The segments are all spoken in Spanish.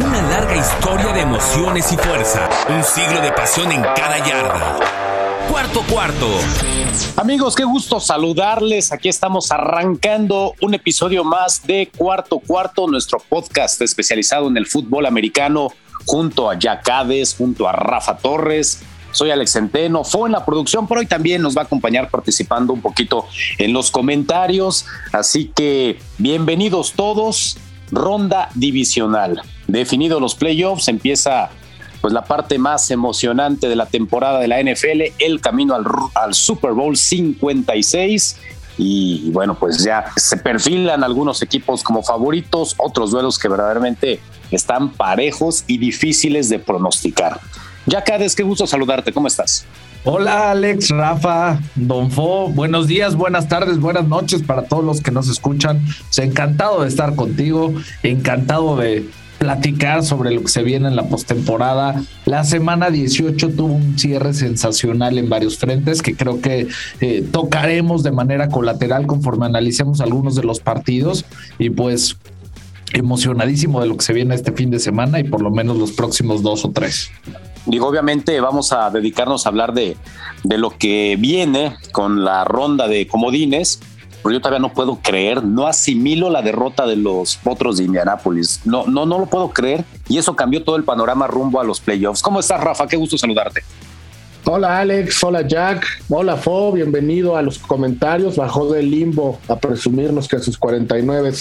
Una larga historia de emociones y fuerza. Un siglo de pasión en cada yarda. Cuarto cuarto. Amigos, qué gusto saludarles. Aquí estamos arrancando un episodio más de Cuarto Cuarto, nuestro podcast especializado en el fútbol americano, junto a Jack Hades, junto a Rafa Torres. Soy Alex Centeno, fue en la producción, pero hoy también nos va a acompañar participando un poquito en los comentarios. Así que bienvenidos todos. Ronda divisional. Definidos los playoffs, empieza pues la parte más emocionante de la temporada de la NFL, el camino al, Super Bowl 56 y, bueno, pues ya se perfilan algunos equipos como favoritos, otros duelos que verdaderamente están parejos y difíciles de pronosticar. Ya Cades, qué gusto saludarte, ¿cómo estás? Hola Alex, Rafa, Don Fo, buenos días, buenas tardes, buenas noches para todos los que nos escuchan. encantado de estar contigo, encantado de platicar sobre lo que se viene en la postemporada. La semana 18 tuvo un cierre sensacional en varios frentes que creo que eh, tocaremos de manera colateral conforme analicemos algunos de los partidos y pues emocionadísimo de lo que se viene este fin de semana y por lo menos los próximos dos o tres. Digo, obviamente vamos a dedicarnos a hablar de, de lo que viene con la ronda de comodines yo todavía no puedo creer, no asimilo la derrota de los Potros de Indianápolis. No, no, no lo puedo creer y eso cambió todo el panorama rumbo a los playoffs. ¿Cómo estás, Rafa? Qué gusto saludarte. Hola Alex, hola Jack, hola Fo, bienvenido a los comentarios. Bajó del limbo a presumirnos que sus 49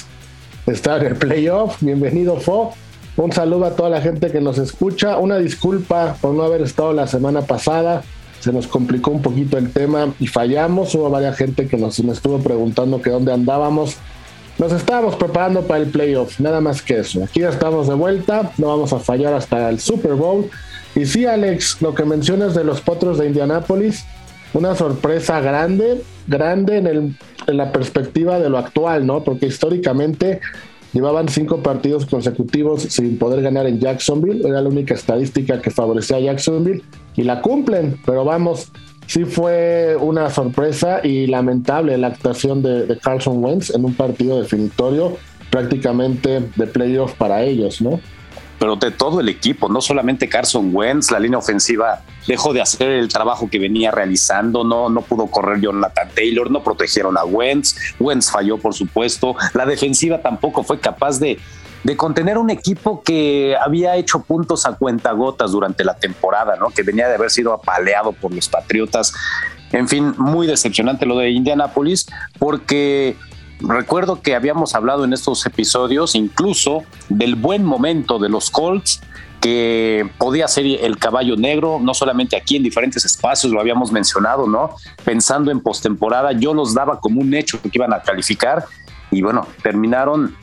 están en el playoff. Bienvenido Fo. Un saludo a toda la gente que nos escucha. Una disculpa por no haber estado la semana pasada se nos complicó un poquito el tema y fallamos. Hubo varias gente que nos me estuvo preguntando que dónde andábamos. Nos estábamos preparando para el playoff, nada más que eso. Aquí ya estamos de vuelta, no vamos a fallar hasta el Super Bowl. Y sí, Alex, lo que mencionas de los potros de Indianápolis, una sorpresa grande, grande en, el, en la perspectiva de lo actual, ¿no? Porque históricamente llevaban cinco partidos consecutivos sin poder ganar en Jacksonville, era la única estadística que favorecía a Jacksonville y la cumplen, pero vamos, sí fue una sorpresa y lamentable la actuación de, Carlson Wentz en un partido definitorio prácticamente de playoff para ellos, ¿no? Pero de todo el equipo, no solamente Carson Wentz, la línea ofensiva dejó de hacer el trabajo que venía realizando, no, no pudo correr Jonathan Taylor, no protegieron a Wentz, Wentz falló por supuesto, la defensiva tampoco fue capaz de, de contener un equipo que había hecho puntos a cuentagotas durante la temporada, ¿no? Que venía de haber sido apaleado por los Patriotas. En fin, muy decepcionante lo de Indianapolis, porque recuerdo que habíamos hablado en estos episodios incluso del buen momento de los Colts que podía ser el caballo negro, no solamente aquí en diferentes espacios, lo habíamos mencionado, ¿no? Pensando en postemporada, yo los daba como un hecho que iban a calificar y bueno, terminaron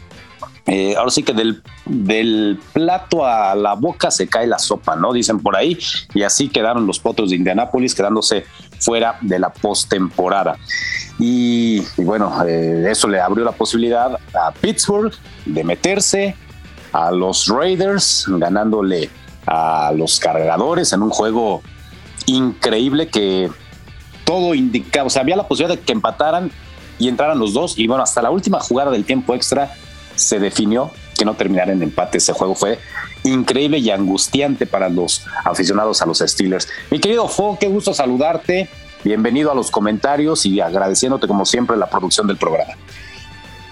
eh, ahora sí que del, del, plato a la boca se cae la sopa, ¿no? Dicen por ahí, y así quedaron los potros de Indianápolis quedándose fuera de la postemporada. Y, bueno, eh, eso le abrió la posibilidad a Pittsburgh de meterse, a los Raiders ganándole a los cargadores en un juego increíble que todo indicaba, o sea, había la posibilidad de que empataran y entraran los dos, y bueno, hasta la última jugada del tiempo extra se definió que no terminara en empate. Ese juego fue increíble y angustiante para los aficionados a los Steelers. Mi querido Fo, qué gusto saludarte. Bienvenido a los comentarios y agradeciéndote como siempre la producción del programa.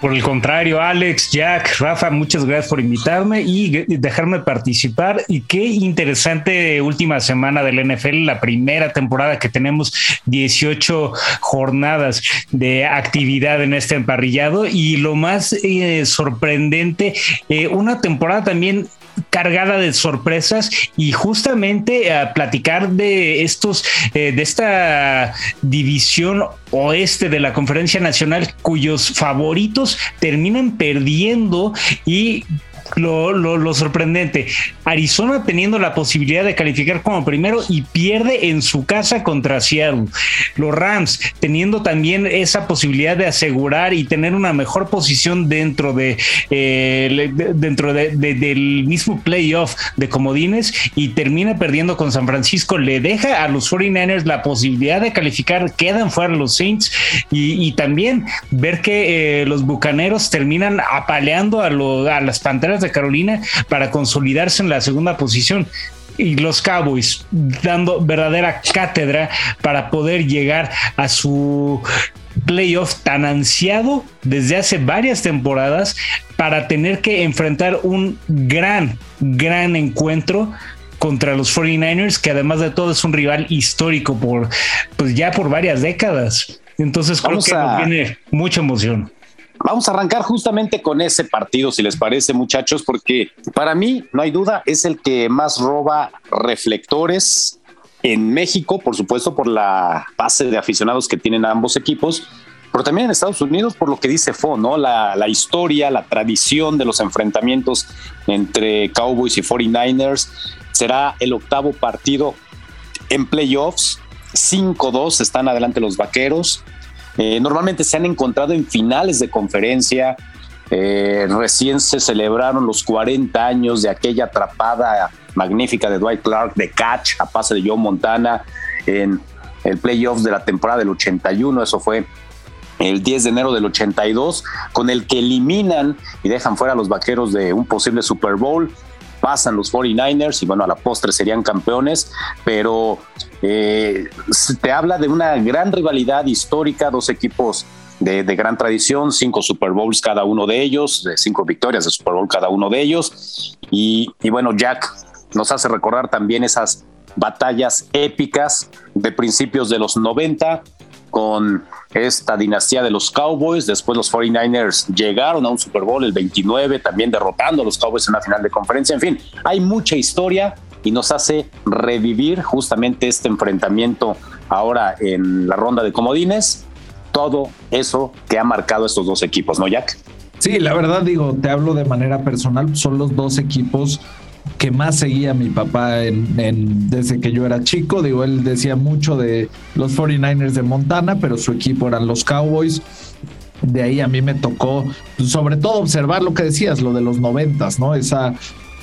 Por el contrario, Alex, Jack, Rafa, muchas gracias por invitarme y dejarme participar. Y qué interesante última semana del NFL, la primera temporada que tenemos 18 jornadas de actividad en este emparrillado. Y lo más eh, sorprendente, eh, una temporada también cargada de sorpresas y justamente a platicar de estos, eh, de esta división oeste de la conferencia nacional cuyos favoritos terminan perdiendo y lo, sorprendente. Arizona teniendo la posibilidad de calificar como primero y pierde en su casa contra Seattle. Los Rams teniendo también esa posibilidad de asegurar y tener una mejor posición dentro de eh, dentro del mismo playoff de comodines y termina perdiendo con San Francisco. Le deja a los 49ers la posibilidad de calificar, quedan fuera los Saints y, también ver que eh, los bucaneros terminan apaleando a, a las panteras Panteras de Carolina para consolidarse en la segunda posición y los Cowboys dando verdadera cátedra para poder llegar a su playoff tan ansiado desde hace varias temporadas para tener que enfrentar un gran, gran encuentro contra los 49ers, que además de todo es un rival histórico por, pues ya por varias décadas. Entonces creo que tiene mucha emoción. Vamos a arrancar justamente con ese partido, si les parece, muchachos, porque para mí, no hay duda, es el que más roba reflectores en México, por supuesto, por la base de aficionados que tienen ambos equipos, pero también en Estados Unidos por lo que dice Fo, ¿no? La, la, historia, la tradición de los enfrentamientos entre Cowboys y 49ers. Será el octavo partido en playoffs. 5-2 están adelante los vaqueros. Eh, normalmente se han encontrado en finales de conferencia. Eh, recién se celebraron los 40 años de aquella atrapada magnífica de Dwight Clark de catch a pase de Joe Montana en el playoffs de la temporada del 81. Eso fue el 10 de enero del 82, con el que eliminan y dejan fuera a los vaqueros de un posible Super Bowl pasan los 49ers y bueno, a la postre serían campeones, pero eh, te habla de una gran rivalidad histórica, dos equipos de, gran tradición, cinco Super Bowls cada uno de ellos, cinco victorias de Super Bowl cada uno de ellos. Y, bueno, Jack nos hace recordar también esas batallas épicas de principios de los 90 con esta dinastía de los Cowboys. Después los 49ers llegaron a un Super Bowl el 29, también derrotando a los Cowboys en una final de conferencia. En fin, hay mucha historia y nos hace revivir justamente este enfrentamiento ahora en la ronda de comodines. Todo eso que ha marcado estos dos equipos, ¿no, Jack? Sí, la verdad digo, te hablo de manera personal, son los dos equipos que más seguía mi papá desde que yo era chico. Digo, él decía mucho de los 49ers de Montana, pero su equipo eran los Cowboys. De ahí a mí me tocó, pues, sobre todo, observar lo que decías, lo de los noventas, ¿no? Esa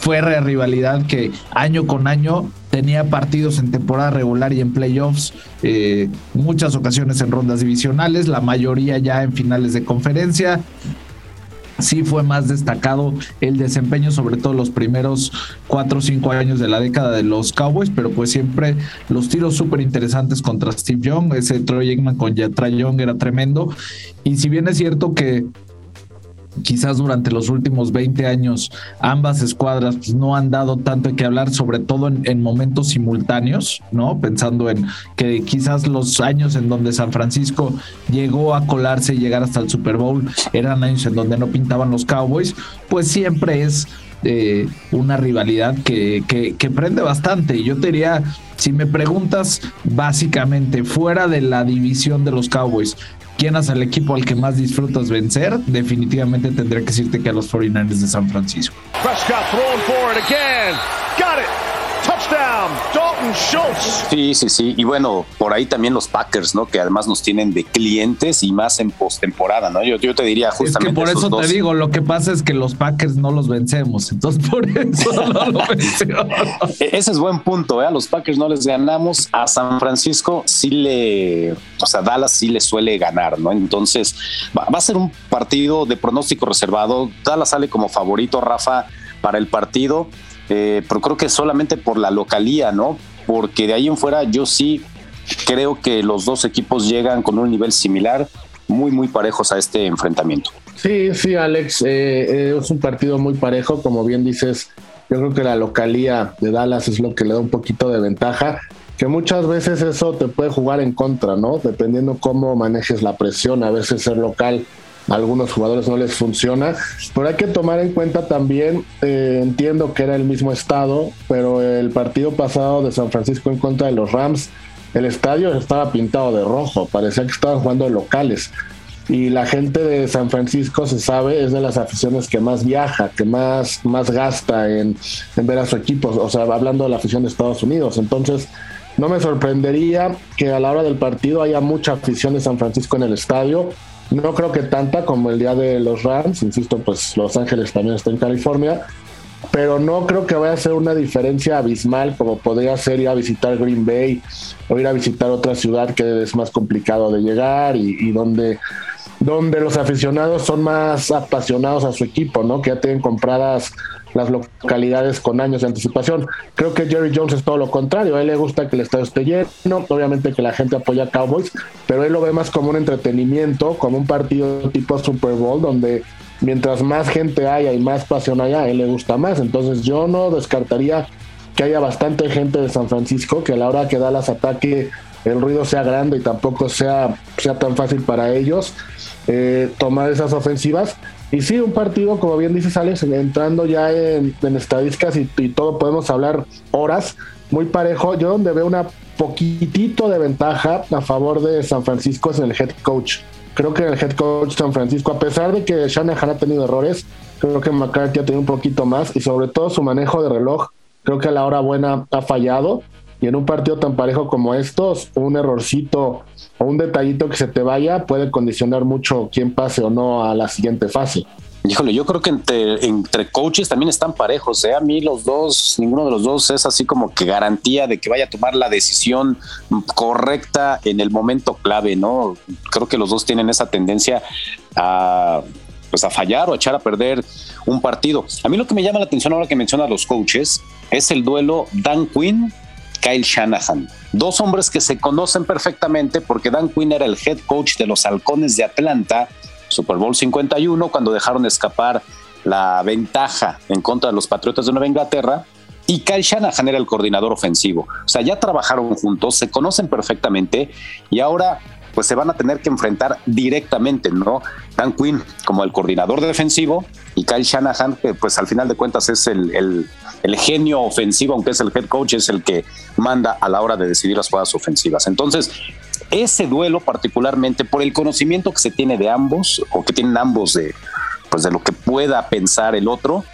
fuerte rivalidad que año con año tenía partidos en temporada regular y en playoffs, eh, muchas ocasiones en rondas divisionales, la mayoría ya en finales de conferencia sí fue más destacado el desempeño, sobre todo los primeros cuatro o cinco años de la década de los Cowboys, pero pues siempre los tiros súper interesantes contra Steve Young, ese Troy Aikman con Yatra Young era tremendo. Y si bien es cierto que quizás durante los últimos 20 años ambas escuadras pues, no han dado tanto que hablar, sobre todo en, momentos simultáneos, ¿no? Pensando en que quizás los años en donde San Francisco llegó a colarse y llegar hasta el Super Bowl eran años en donde no pintaban los Cowboys, pues siempre es eh, una rivalidad que, prende bastante. Y yo te diría, si me preguntas básicamente fuera de la división de los Cowboys, quién es el equipo al que más disfrutas vencer, definitivamente tendría que decirte que a los 49ers de San Francisco. Sí, sí, sí. Y bueno, por ahí también los Packers, ¿no? Que además nos tienen de clientes y más en postemporada, ¿no? Yo, yo te diría justamente. Es que por eso te digo, lo que pasa es que los Packers no los vencemos. Entonces, por eso no lo vencemos. E-, ese es buen punto, ¿eh? A los Packers no les ganamos. A San Francisco sí le. O sea, Dallas sí le suele ganar, ¿no? Entonces, va, va a ser un partido de pronóstico reservado. Dallas sale como favorito, Rafa, para el partido. Eh, pero creo que solamente por la localía, ¿no? Porque de ahí en fuera yo sí creo que los dos equipos llegan con un nivel similar, muy, muy parejos a este enfrentamiento. Sí, sí, Alex, eh, eh, es un partido muy parejo, como bien dices, yo creo que la localía de Dallas es lo que le da un poquito de ventaja, que muchas veces eso te puede jugar en contra, ¿no? Dependiendo cómo manejes la presión, a veces ser local a algunos jugadores no les funciona. Pero hay que tomar en cuenta también, eh, entiendo que era el mismo estado, pero el partido pasado de San Francisco en contra de los Rams, el estadio estaba pintado de rojo, parecía que estaban jugando locales. Y la gente de San Francisco, se sabe, es de las aficiones que más viaja, que más, más gasta en, en ver a su equipo, o sea, hablando de la afición de Estados Unidos. Entonces, no me sorprendería que a la hora del partido haya mucha afición de San Francisco en el estadio no creo que tanta como el día de los Rams, insisto, pues Los Ángeles también está en California, pero no creo que vaya a ser una diferencia abismal como podría ser ir a visitar Green Bay o ir a visitar otra ciudad que es más complicado de llegar y, donde donde los aficionados son más apasionados a su equipo, ¿no? Que ya tienen compradas las localidades con años de anticipación. Creo que Jerry Jones es todo lo contrario. A él le gusta que el estadio esté lleno, obviamente que la gente apoya a Cowboys, pero él lo ve más como un entretenimiento, como un partido tipo Super Bowl, donde mientras más gente haya y más pasión haya, a él le gusta más. Entonces yo no descartaría que haya bastante gente de San Francisco, que a la hora que Dallas ataque el ruido sea grande y tampoco sea, sea tan fácil para ellos eh, tomar esas ofensivas. Y sí, un partido, como bien dice Alex, entrando ya en, estadísticas y, y, todo, podemos hablar horas, muy parejo. Yo donde veo una poquitito de ventaja a favor de San Francisco es en el head coach. Creo que el head coach San Francisco, a pesar de que Shanahan ha tenido errores, creo que McCarthy ha tenido un poquito más y sobre todo su manejo de reloj, creo que a la hora buena ha fallado. Y en un partido tan parejo como estos, un errorcito o un detallito que se te vaya puede condicionar mucho quién pase o no a la siguiente fase. Híjole, yo creo que entre, entre coaches también están parejos. ¿eh? A mí los dos, ninguno de los dos es así como que garantía de que vaya a tomar la decisión correcta en el momento clave, ¿no? Creo que los dos tienen esa tendencia a pues a fallar o a echar a perder un partido. A mí lo que me llama la atención ahora que menciona a los coaches es el duelo Dan Quinn Kyle Shanahan. Dos hombres que se conocen perfectamente porque Dan Quinn era el head coach de los Halcones de Atlanta, Super Bowl 51, cuando dejaron escapar la ventaja en contra de los Patriotas de Nueva Inglaterra. Y Kyle Shanahan era el coordinador ofensivo. O sea, ya trabajaron juntos, se conocen perfectamente y ahora pues se van a tener que enfrentar directamente, ¿no? Dan Quinn como el coordinador defensivo y Kyle Shanahan, que pues al final de cuentas es el, el, genio ofensivo, aunque es el head coach, es el que manda a la hora de decidir las jugadas ofensivas. Entonces, ese duelo particularmente por el conocimiento que se tiene de ambos o que tienen ambos de, pues de lo que pueda pensar el otro,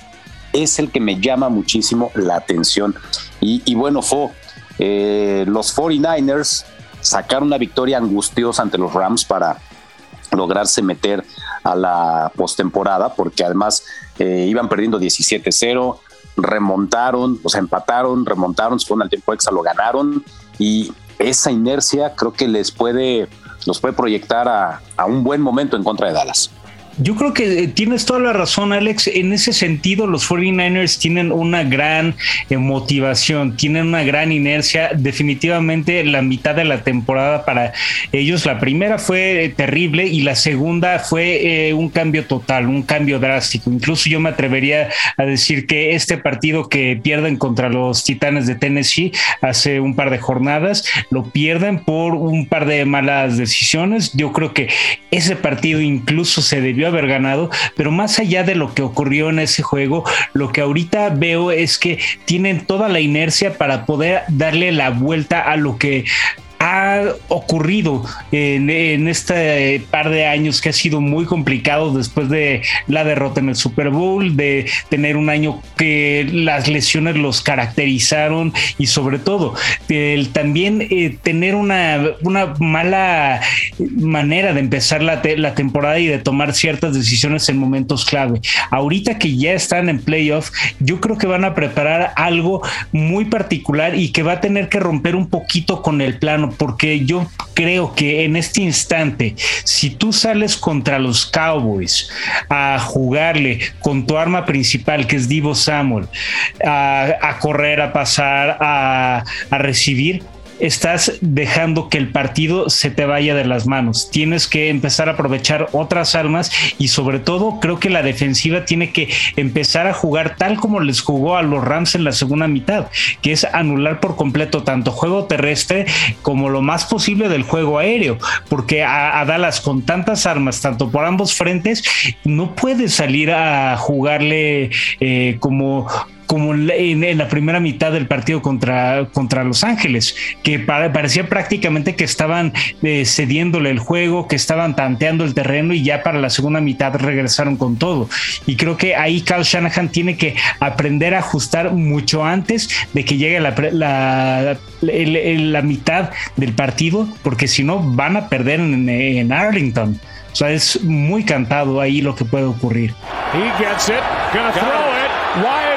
es el que me llama muchísimo la atención. Y, bueno, fue eh, los 49ers sacar una victoria angustiosa ante los Rams para lograrse meter a la postemporada, porque además eh, iban perdiendo 17-0, remontaron, o sea, empataron, remontaron, se fueron al tiempo extra, lo ganaron y esa inercia creo que les puede, los puede proyectar a, a un buen momento en contra de Dallas. Yo creo que eh, tienes toda la razón, Alex. En ese sentido, los 49ers tienen una gran eh, motivación, tienen una gran inercia. Definitivamente la mitad de la temporada para ellos, la primera fue eh, terrible y la segunda fue un cambio total, un cambio drástico. Incluso yo me atrevería a decir que este partido que pierden contra los Titanes de Tennessee hace un par de jornadas, lo pierden por un par de malas decisiones. Yo creo que ese partido incluso se debió haber ganado, pero más allá de lo que ocurrió en ese juego, lo que ahorita veo es que tienen toda la inercia para poder darle la vuelta a lo que ha ocurrido en, este par de años que ha sido muy complicado después de la derrota en el Super Bowl, de tener un año que las lesiones los caracterizaron y sobre todo el también eh, tener una, una mala manera de empezar la, la temporada y de tomar ciertas decisiones en momentos clave. Ahorita que ya están en playoff, yo creo que van a preparar algo muy particular y que va a tener que romper un poquito con el plano porque yo creo que en este instante, si tú sales contra los Cowboys a jugarle con tu arma principal, que es Divo Samuel, a, correr, a pasar, a recibir, estás dejando que el partido se te vaya de las manos. Tienes que empezar a aprovechar otras armas y sobre todo creo que la defensiva tiene que empezar a jugar tal como les jugó a los Rams en la segunda mitad, que es anular por completo tanto juego terrestre como lo más posible del juego aéreo, porque a, Dallas con tantas armas, tanto por ambos frentes, no puede salir a jugarle eh, como como en, la primera mitad del partido contra, contra Los Ángeles, que parecía prácticamente que estaban eh, cediéndole el juego, que estaban tanteando el terreno y ya para la segunda mitad regresaron con todo. Y creo que ahí Kyle Shanahan tiene que aprender a ajustar mucho antes de que llegue la, la, la, mitad del partido, porque si no van a perder en, Arlington. O sea, es muy cantado ahí lo que puede ocurrir. He gets it, gonna throw it,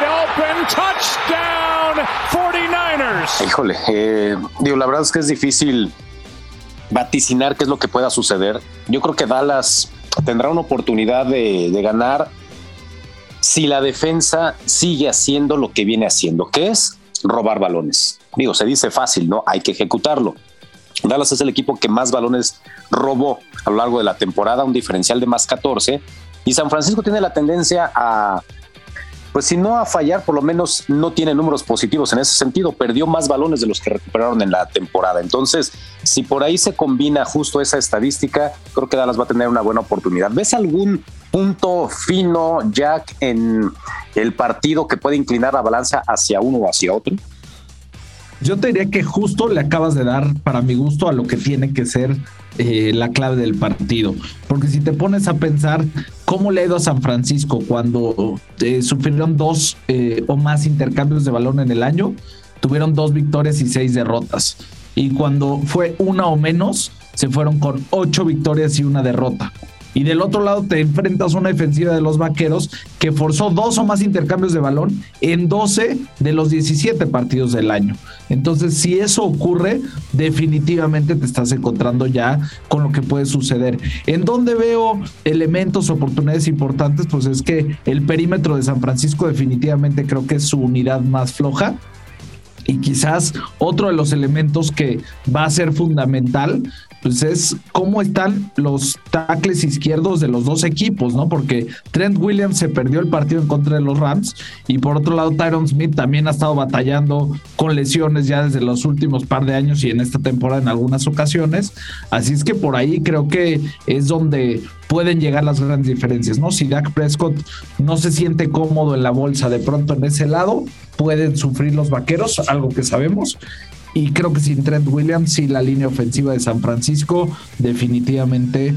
touchdown 49ers. Híjole, eh, digo, la verdad es que es difícil vaticinar qué es lo que pueda suceder. Yo creo que Dallas tendrá una oportunidad de, de ganar si la defensa sigue haciendo lo que viene haciendo, que es robar balones. Digo, se dice fácil, ¿no? Hay que ejecutarlo. Dallas es el equipo que más balones robó a lo largo de la temporada, un diferencial de más 14. Y San Francisco tiene la tendencia a, pues si no a fallar, por lo menos no tiene números positivos en ese sentido. Perdió más balones de los que recuperaron en la temporada. Entonces, si por ahí se combina justo esa estadística, creo que Dallas va a tener una buena oportunidad. ¿Ves algún punto fino, Jack, en el partido que puede inclinar la balanza hacia uno o hacia otro? Yo te diría que justo le acabas de dar, para mi gusto, a lo que tiene que ser eh, la clave del partido. Porque si te pones a pensar cómo le ha ido a San Francisco cuando eh, sufrieron dos eh, o más intercambios de balón en el año, tuvieron dos victorias y seis derrotas. Y cuando fue una o menos, se fueron con ocho victorias y una derrota. Y del otro lado te enfrentas a una defensiva de los vaqueros que forzó dos o más intercambios de balón en 12 de los 17 partidos del año. Entonces, si eso ocurre, definitivamente te estás encontrando ya con lo que puede suceder. En donde veo elementos, oportunidades importantes, pues es que el perímetro de San Francisco definitivamente creo que es su unidad más floja. Y quizás otro de los elementos que va a ser fundamental pues es cómo están los tackles izquierdos de los dos equipos, ¿no? Porque Trent Williams se perdió el partido en contra de los Rams y por otro lado Tyron Smith también ha estado batallando con lesiones ya desde los últimos par de años y en esta temporada en algunas ocasiones. Así es que por ahí creo que es donde pueden llegar las grandes diferencias, ¿no? Si Dak Prescott no se siente cómodo en la bolsa de pronto en ese lado, pueden sufrir los vaqueros, algo que sabemos, y creo que sin Trent Williams, sí, la línea ofensiva de San Francisco definitivamente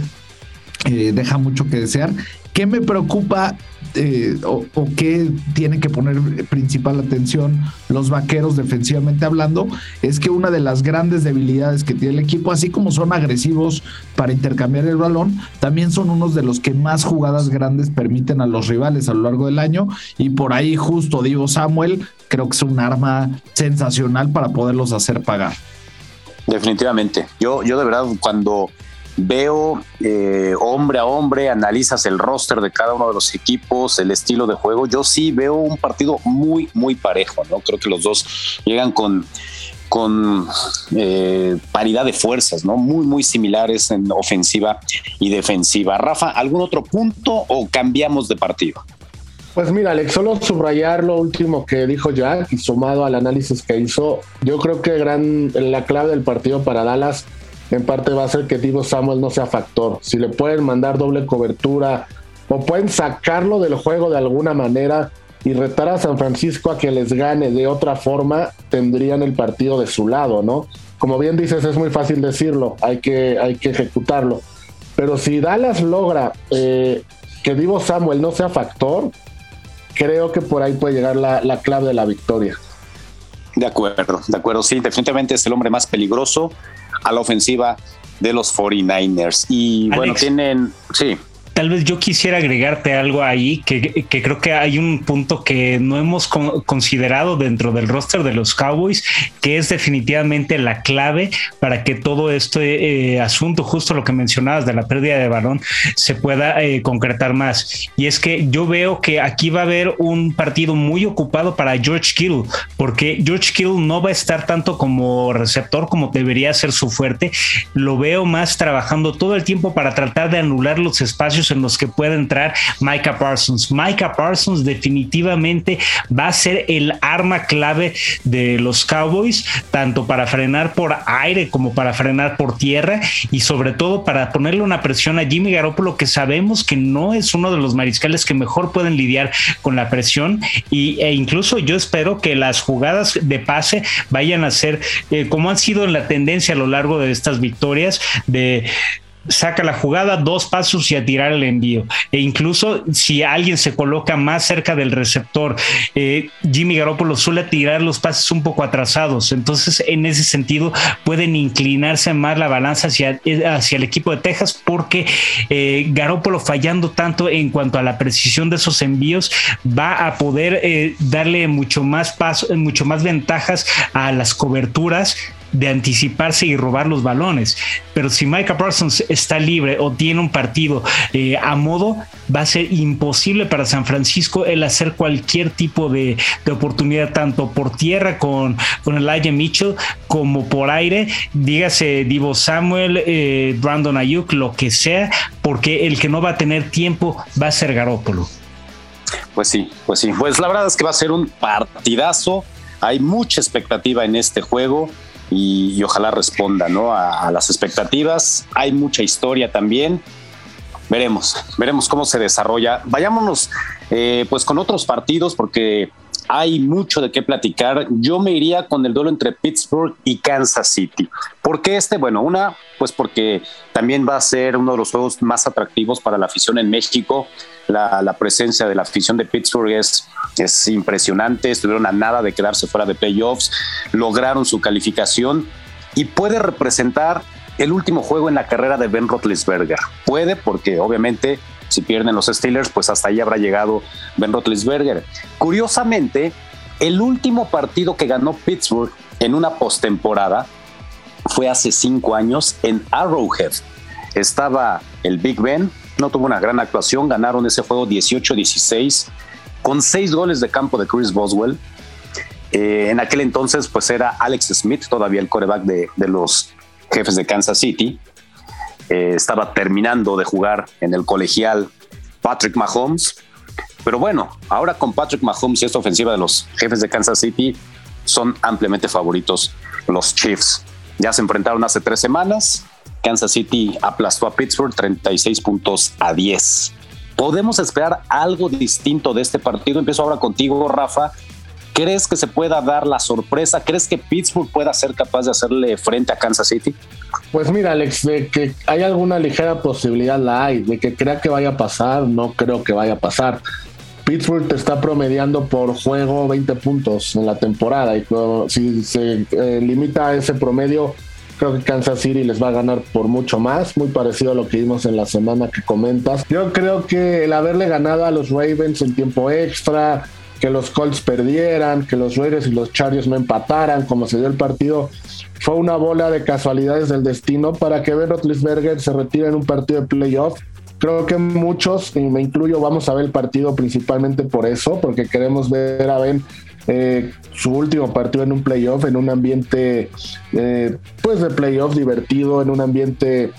eh, deja mucho que desear. ¿Qué me preocupa eh, o, qué tiene que poner principal atención los vaqueros defensivamente hablando? Es que una de las grandes debilidades que tiene el equipo, así como son agresivos para intercambiar el balón, también son unos de los que más jugadas grandes permiten a los rivales a lo largo del año. Y por ahí justo Divo Samuel creo que es un arma sensacional para poderlos hacer pagar. Definitivamente. Yo, yo de verdad cuando veo eh, hombre a hombre, analizas el roster de cada uno de los equipos, el estilo de juego, yo sí veo un partido muy, muy parejo, ¿no? Creo que los dos llegan con con eh, paridad de fuerzas, ¿no? Muy, muy similares en ofensiva y defensiva. Rafa, ¿algún otro punto o cambiamos de partido? Pues mira, Alex, solo subrayar lo último que dijo Jack y sumado al análisis que hizo, yo creo que gran, la clave del partido para Dallas en parte va a ser que Divo Samuel no sea factor. Si le pueden mandar doble cobertura o pueden sacarlo del juego de alguna manera y retar a San Francisco a que les gane de otra forma, tendrían el partido de su lado, ¿no? Como bien dices, es muy fácil decirlo, hay que, hay que ejecutarlo. Pero si Dallas logra eh, que Divo Samuel no sea factor, creo que por ahí puede llegar la, la clave de la victoria. De acuerdo, de acuerdo. Sí, definitivamente es el hombre más peligroso a la ofensiva de los 49ers. Y bueno, tienen, sí. Tal vez yo quisiera agregarte algo ahí, que, creo que hay un punto que no hemos considerado dentro del roster de los Cowboys, que es definitivamente la clave para que todo este eh, asunto, justo lo que mencionabas de la pérdida de balón, se pueda eh, concretar más. Y es que yo veo que aquí va a haber un partido muy ocupado para George Kittle, porque George Kittle no va a estar tanto como receptor como debería ser su fuerte. Lo veo más trabajando todo el tiempo para tratar de anular los espacios en los que puede entrar Micah Parsons. Micah Parsons definitivamente va a ser el arma clave de los Cowboys, tanto para frenar por aire como para frenar por tierra y sobre todo para ponerle una presión a Jimmy Garoppolo que sabemos que no es uno de los mariscales que mejor pueden lidiar con la presión y, e incluso yo espero que las jugadas de pase vayan a ser eh, como han sido la tendencia a lo largo de estas victorias de saca la jugada, dos pasos y a tirar el envío. E incluso si alguien se coloca más cerca del receptor, eh, Jimmy Garoppolo suele tirar los pases un poco atrasados. Entonces, en ese sentido, pueden inclinarse más la balanza hacia, hacia el equipo de Texas porque eh, Garoppolo fallando tanto en cuanto a la precisión de esos envíos va a poder eh, darle mucho más paso, mucho más ventajas a las coberturas de anticiparse y robar los balones. Pero si Micah Parsons está libre o tiene un partido eh, a modo, va a ser imposible para San Francisco el hacer cualquier tipo de, oportunidad, tanto por tierra con, con Elijah Mitchell como por aire, dígase Divo Samuel, eh, Brandon Ayuk, lo que sea, porque el que no va a tener tiempo va a ser Garópolo. Pues sí, pues sí. Pues la verdad es que va a ser un partidazo. Hay mucha expectativa en este juego y, ojalá responda ¿no? a, las expectativas. Hay mucha historia también. Veremos, veremos cómo se desarrolla. Vayámonos eh, pues con otros partidos porque hay mucho de qué platicar. Yo me iría con el duelo entre Pittsburgh y Kansas City. ¿Por qué este? Bueno, una, pues porque también va a ser uno de los juegos más atractivos para la afición en México. La, presencia de la afición de Pittsburgh es, es impresionante. Estuvieron a nada de quedarse fuera de playoffs, lograron su calificación y puede representar el último juego en la carrera de Ben Roethlisberger. Puede porque obviamente si pierden los Steelers, pues hasta ahí habrá llegado Ben Roethlisberger. Curiosamente, el último partido que ganó Pittsburgh en una postemporada fue hace cinco años en Arrowhead. Estaba el Big Ben, no tuvo una gran actuación, ganaron ese juego 18-16 con seis goles de campo de Chris Boswell. Eh, en aquel entonces, pues era Alex Smith, todavía el coreback de, de los jefes de Kansas City. Eh, estaba terminando de jugar en el colegial Patrick Mahomes. Pero bueno, ahora con Patrick Mahomes y esta ofensiva de los jefes de Kansas City, son ampliamente favoritos los Chiefs. Ya se enfrentaron hace tres semanas. Kansas City aplastó a Pittsburgh 36 puntos a 10. ¿Podemos esperar algo distinto de este partido? Empiezo ahora contigo, Rafa. ¿Crees que se pueda dar la sorpresa? ¿Crees que Pittsburgh pueda ser capaz de hacerle frente a Kansas City? Pues mira, Alex, de que hay alguna ligera posibilidad la hay, de que crea que vaya a pasar, no creo que vaya a pasar. Pittsburgh te está promediando por juego 20 puntos en la temporada y si se eh, limita a ese promedio, creo que Kansas City les va a ganar por mucho más, muy parecido a lo que vimos en la semana que comentas. Yo creo que el haberle ganado a los Ravens en tiempo extra, que los Colts perdieran, que los Raiders y los Chargers no empataran, como se dio el partido, fue una bola de casualidades del destino para que Ben Roethlisberger se retire en un partido de playoff. Creo que muchos, y me incluyo, vamos a ver el partido principalmente por eso, porque queremos ver a Ben eh, su último partido en un playoff, en un ambiente eh, pues de playoff divertido, en un ambiente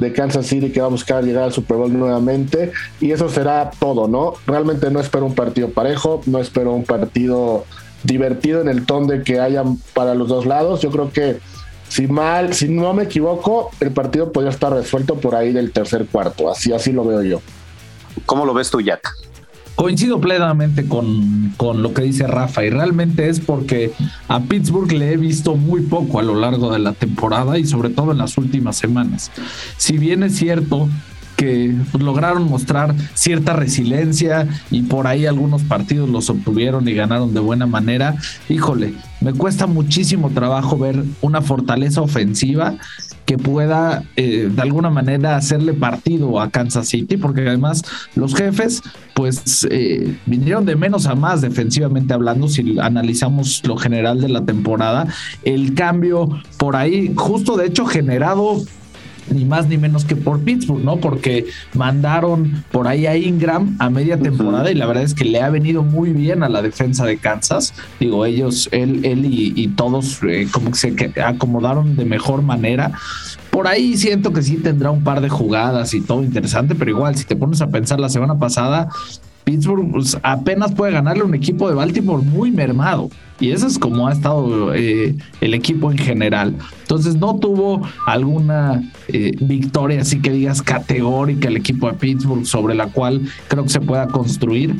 de Kansas City que va a buscar llegar al Super Bowl nuevamente y eso será todo, ¿no? Realmente no espero un partido parejo, no espero un partido divertido en el ton de que haya para los dos lados. Yo creo que si mal, si no me equivoco, el partido podría estar resuelto por ahí del tercer cuarto, así así lo veo yo. ¿Cómo lo ves tú, Jack? Coincido plenamente con, con, lo que dice Rafa y realmente es porque a Pittsburgh le he visto muy poco a lo largo de la temporada y sobre todo en las últimas semanas. Si bien es cierto que lograron mostrar cierta resiliencia y por ahí algunos partidos los obtuvieron y ganaron de buena manera. Híjole, me cuesta muchísimo trabajo ver una fortaleza ofensiva que pueda eh, de alguna manera hacerle partido a Kansas City, porque además los jefes pues eh, vinieron de menos a más defensivamente hablando, si analizamos lo general de la temporada, el cambio por ahí, justo de hecho generado ni más ni menos que por Pittsburgh, ¿no? Porque mandaron por ahí a Ingram a media temporada y la verdad es que le ha venido muy bien a la defensa de Kansas. Digo, ellos, él, él y, todos eh, como que se acomodaron de mejor manera. Por ahí siento que sí tendrá un par de jugadas y todo interesante, pero igual, si te pones a pensar la semana pasada, Pittsburgh pues, apenas puede ganarle un equipo de Baltimore muy mermado. Y eso es como ha estado eh, el equipo en general. Entonces no tuvo alguna eh, victoria así que digas categórica el equipo de Pittsburgh sobre la cual creo que se pueda construir.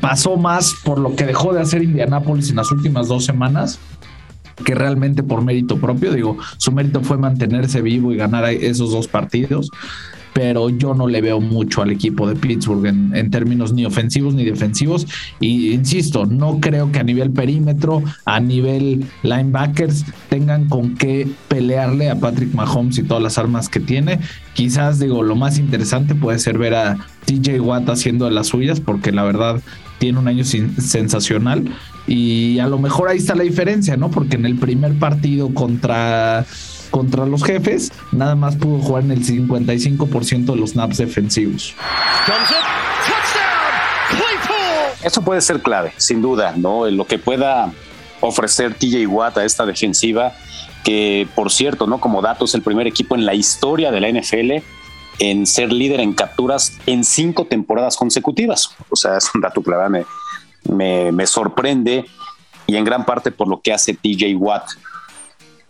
Pasó más por lo que dejó de hacer Indianapolis en las últimas dos semanas que realmente por mérito propio. Digo, su mérito fue mantenerse vivo y ganar esos dos partidos pero yo no le veo mucho al equipo de Pittsburgh en, términos ni ofensivos ni defensivos. Y insisto, no creo que a nivel perímetro, a nivel linebackers, tengan con qué pelearle a Patrick Mahomes y todas las armas que tiene. Quizás, digo, lo más interesante puede ser ver a TJ Watt haciendo de las suyas, porque la verdad tiene un año sensacional, Y a lo mejor ahí está la diferencia, ¿no? Porque en el primer partido contra contra los jefes, nada más pudo jugar en el 55% de los snaps defensivos. Eso puede ser clave, sin duda, ¿no? Lo que pueda ofrecer TJ Watt a esta defensiva, que por cierto, ¿no? Como dato, es el primer equipo en la historia de la NFL en ser líder en capturas en cinco temporadas consecutivas. O sea, es un dato clave, me, me, me sorprende y en gran parte por lo que hace TJ Watt.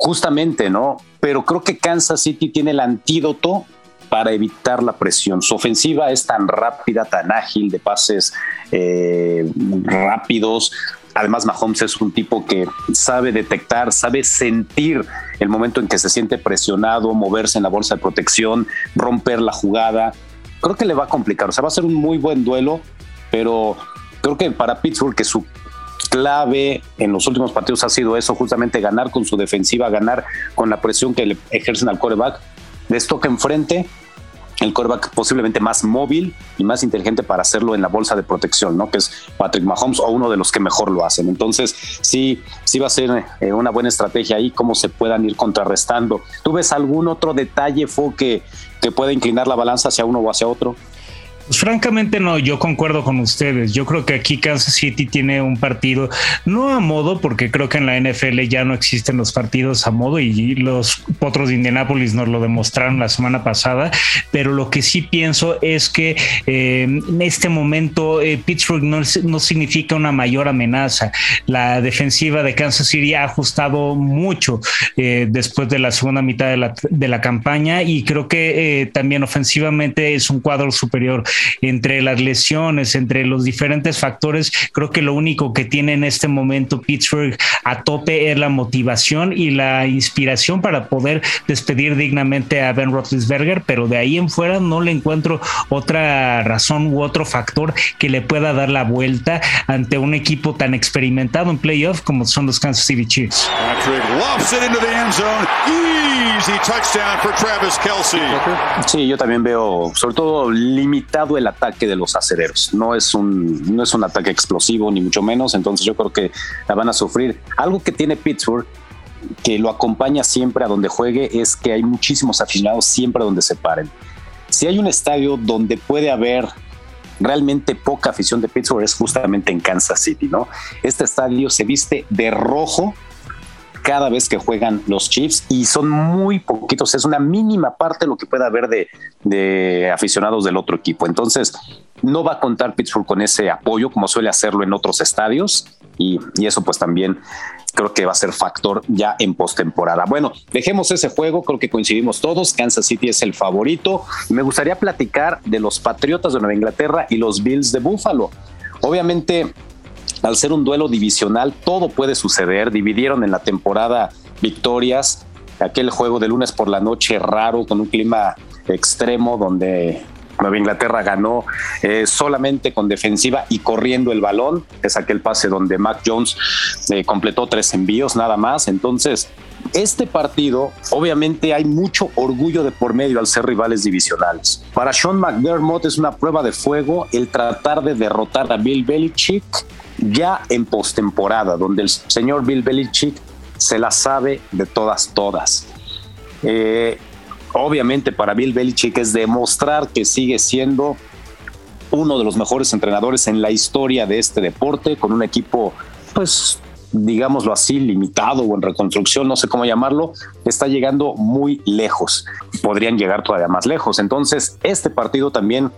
Justamente, ¿no? Pero creo que Kansas City tiene el antídoto para evitar la presión. Su ofensiva es tan rápida, tan ágil, de pases eh, rápidos. Además, Mahomes es un tipo que sabe detectar, sabe sentir el momento en que se siente presionado, moverse en la bolsa de protección, romper la jugada. Creo que le va a complicar. O sea, va a ser un muy buen duelo, pero creo que para Pittsburgh, que su clave en los últimos partidos ha sido eso, justamente ganar con su defensiva, ganar con la presión que le ejercen al coreback, les toca enfrente el coreback posiblemente más móvil y más inteligente para hacerlo en la bolsa de protección, ¿no? Que es Patrick Mahomes o uno de los que mejor lo hacen. Entonces, sí, sí va a ser eh, una buena estrategia ahí, cómo se puedan ir contrarrestando. ¿Tú ves algún otro detalle, Fo, que, que pueda inclinar la balanza hacia uno o hacia otro? Pues francamente no, yo concuerdo con ustedes. Yo creo que aquí Kansas City tiene un partido no a modo, porque creo que en la NFL ya no existen los partidos a modo y los potros de Indianapolis nos lo demostraron la semana pasada, pero lo que sí pienso es que eh, en este momento eh, Pittsburgh no, no, significa una mayor amenaza. La defensiva de Kansas City ha ajustado mucho eh, después de la segunda mitad de la, de la campaña y creo que también ofensivamente es un cuadro superior entre las lesiones, entre los diferentes factores, creo que lo único que tiene en este momento Pittsburgh a tope es la motivación y la inspiración para poder despedir dignamente a Ben Roethlisberger, pero de ahí en fuera no le encuentro otra razón u otro factor que le pueda dar la vuelta ante un equipo tan experimentado en playoff como son los Kansas City Chiefs. Sí, yo también veo, sobre todo limitado el ataque de los acereros. No es un, no es un ataque explosivo, ni mucho menos. Entonces yo creo que la van a sufrir. Algo que tiene Pittsburgh que lo acompaña siempre a donde juegue es que hay muchísimos aficionados siempre donde se paren. Si hay un estadio donde puede haber realmente poca afición de Pittsburgh es justamente en Kansas City, ¿no? Este estadio se viste de rojo cada vez que juegan los Chiefs y son muy poquitos, es una mínima parte lo que pueda haber de, aficionados del otro equipo. Entonces, no va a contar Pittsburgh con ese apoyo como suele hacerlo en otros estadios y, y eso pues también creo que va a ser factor ya en postemporada. Bueno, dejemos ese juego, creo que coincidimos todos, Kansas City es el favorito. Me gustaría platicar de los Patriotas de Nueva Inglaterra y los Bills de Buffalo. Obviamente al ser un duelo divisional, todo puede suceder. Dividieron en la temporada victorias, aquel juego de lunes por la noche raro con un clima extremo donde Nueva Inglaterra ganó eh, solamente con defensiva y corriendo el balón. Es aquel pase donde Mac Jones eh, completó tres envíos nada más. Entonces, este partido, obviamente hay mucho orgullo de por medio al ser rivales divisionales. Para Sean McDermott es una prueba de fuego el tratar de derrotar a Bill Belichick ya en postemporada, donde el señor Bill Belichick se la sabe de todas, todas. Eh, obviamente para Bill Belichick es demostrar que sigue siendo uno de los mejores entrenadores en la historia de este deporte, con un equipo, pues, digámoslo así, limitado o en reconstrucción, no sé cómo llamarlo, está llegando muy lejos. Podrían llegar todavía más lejos. Entonces, este partido también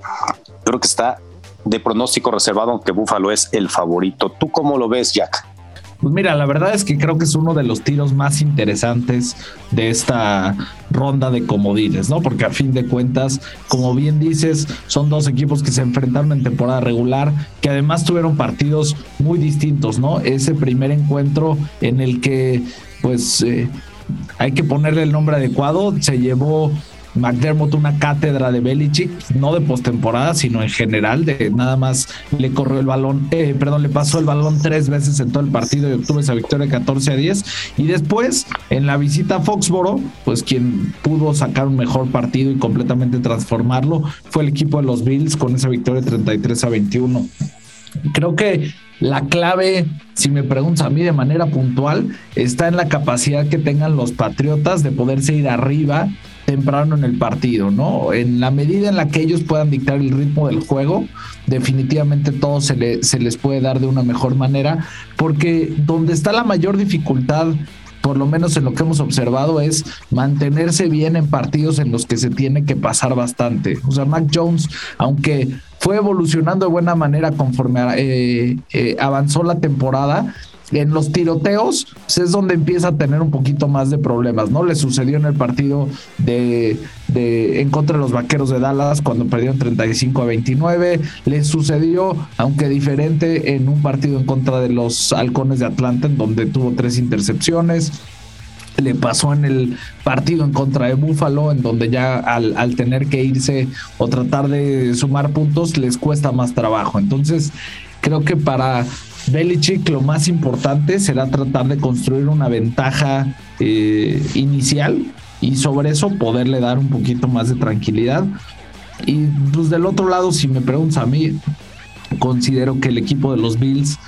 creo que está de pronóstico reservado, aunque Búfalo es el favorito. ¿Tú cómo lo ves, Jack? Pues mira, la verdad es que creo que es uno de los tiros más interesantes de esta ronda de comodines, ¿no? Porque a fin de cuentas, como bien dices, son dos equipos que se enfrentaron en temporada regular, que además tuvieron partidos muy distintos, ¿no? Ese primer encuentro en el que, pues, eh, hay que ponerle el nombre adecuado, se llevó McDermott una cátedra de Belichick, no de postemporada, sino en general, de nada más le corrió el balón, eh, perdón, le pasó el balón tres veces en todo el partido y obtuvo esa victoria 14 a 10. Y después, en la visita a Foxboro, pues quien pudo sacar un mejor partido y completamente transformarlo fue el equipo de los Bills con esa victoria 33 a 21 creo que la clave, si me preguntas a mí de manera puntual, está en la capacidad que tengan los Patriotas de poderse ir arriba temprano en el partido, ¿no? En la medida en la que ellos puedan dictar el ritmo del juego, definitivamente todo se, se les puede dar de una mejor manera, porque donde está la mayor dificultad por lo menos en lo que hemos observado, es mantenerse bien en partidos en los que se tiene que pasar bastante. O sea, Mac Jones, aunque fue evolucionando de buena manera conforme eh, eh, avanzó la temporada, en los tiroteos pues, es donde empieza a tener un poquito más de problemas, ¿no? Le sucedió en el partido de, de, en contra de los vaqueros de Dallas cuando perdieron 35 a 29. Le sucedió, aunque diferente, en un partido en contra de los halcones de Atlanta, en donde tuvo tres intercepciones le pasó en el partido en contra de Buffalo, en donde ya al, al, tener que irse o tratar de sumar puntos les cuesta más trabajo. Entonces, creo que para Belichick lo más importante será tratar de construir una ventaja eh, inicial y sobre eso poderle dar un poquito más de tranquilidad. Y pues del otro lado, si me preguntas a mí, considero que el equipo de los Bills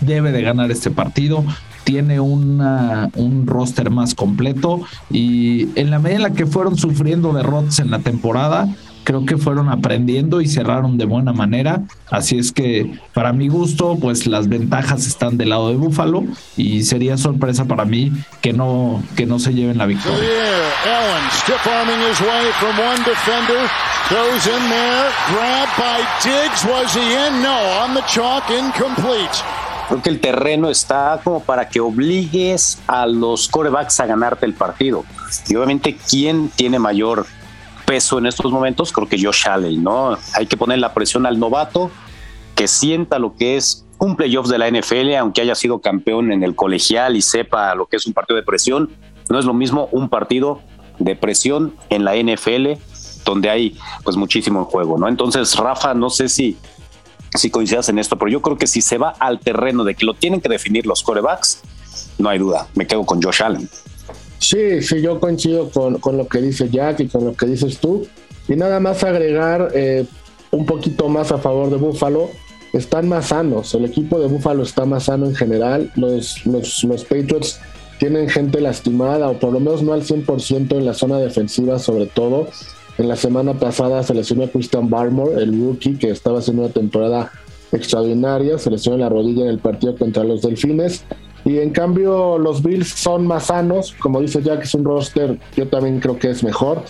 debe de ganar este partido. Tiene una, un roster más completo y en la medida en la que fueron sufriendo derrotas en la temporada, creo que fueron aprendiendo y cerraron de buena manera. Así es que para mi gusto, pues las ventajas están del lado de Búfalo y sería sorpresa para mí que no, que no se lleven la victoria. Creo que el terreno está como para que obligues a los corebacks a ganarte el partido. Y obviamente, ¿quién tiene mayor peso en estos momentos, creo que Josh Allen, ¿no? Hay que poner la presión al novato, que sienta lo que es un playoff de la NFL, aunque haya sido campeón en el colegial y sepa lo que es un partido de presión, no es lo mismo un partido de presión en la NFL, donde hay pues muchísimo en juego, ¿no? Entonces, Rafa, no sé si, si coincidas en esto, pero yo creo que si se va al terreno de que lo tienen que definir los corebacks, no hay duda, me quedo con Josh Allen. Sí, sí, yo coincido con, con, lo que dice Jack y con lo que dices tú. Y nada más agregar eh, un poquito más a favor de Buffalo. Están más sanos, el equipo de Buffalo está más sano en general. Los, los, los Patriots tienen gente lastimada, o por lo menos no al 100% en la zona defensiva, sobre todo. En la semana pasada se lesionó a Christian Barmore, el rookie, que estaba haciendo una temporada extraordinaria. Se lesionó la rodilla en el partido contra los Delfines. Y en cambio los Bills son más sanos, como dice Jack, es un roster, yo también creo que es mejor.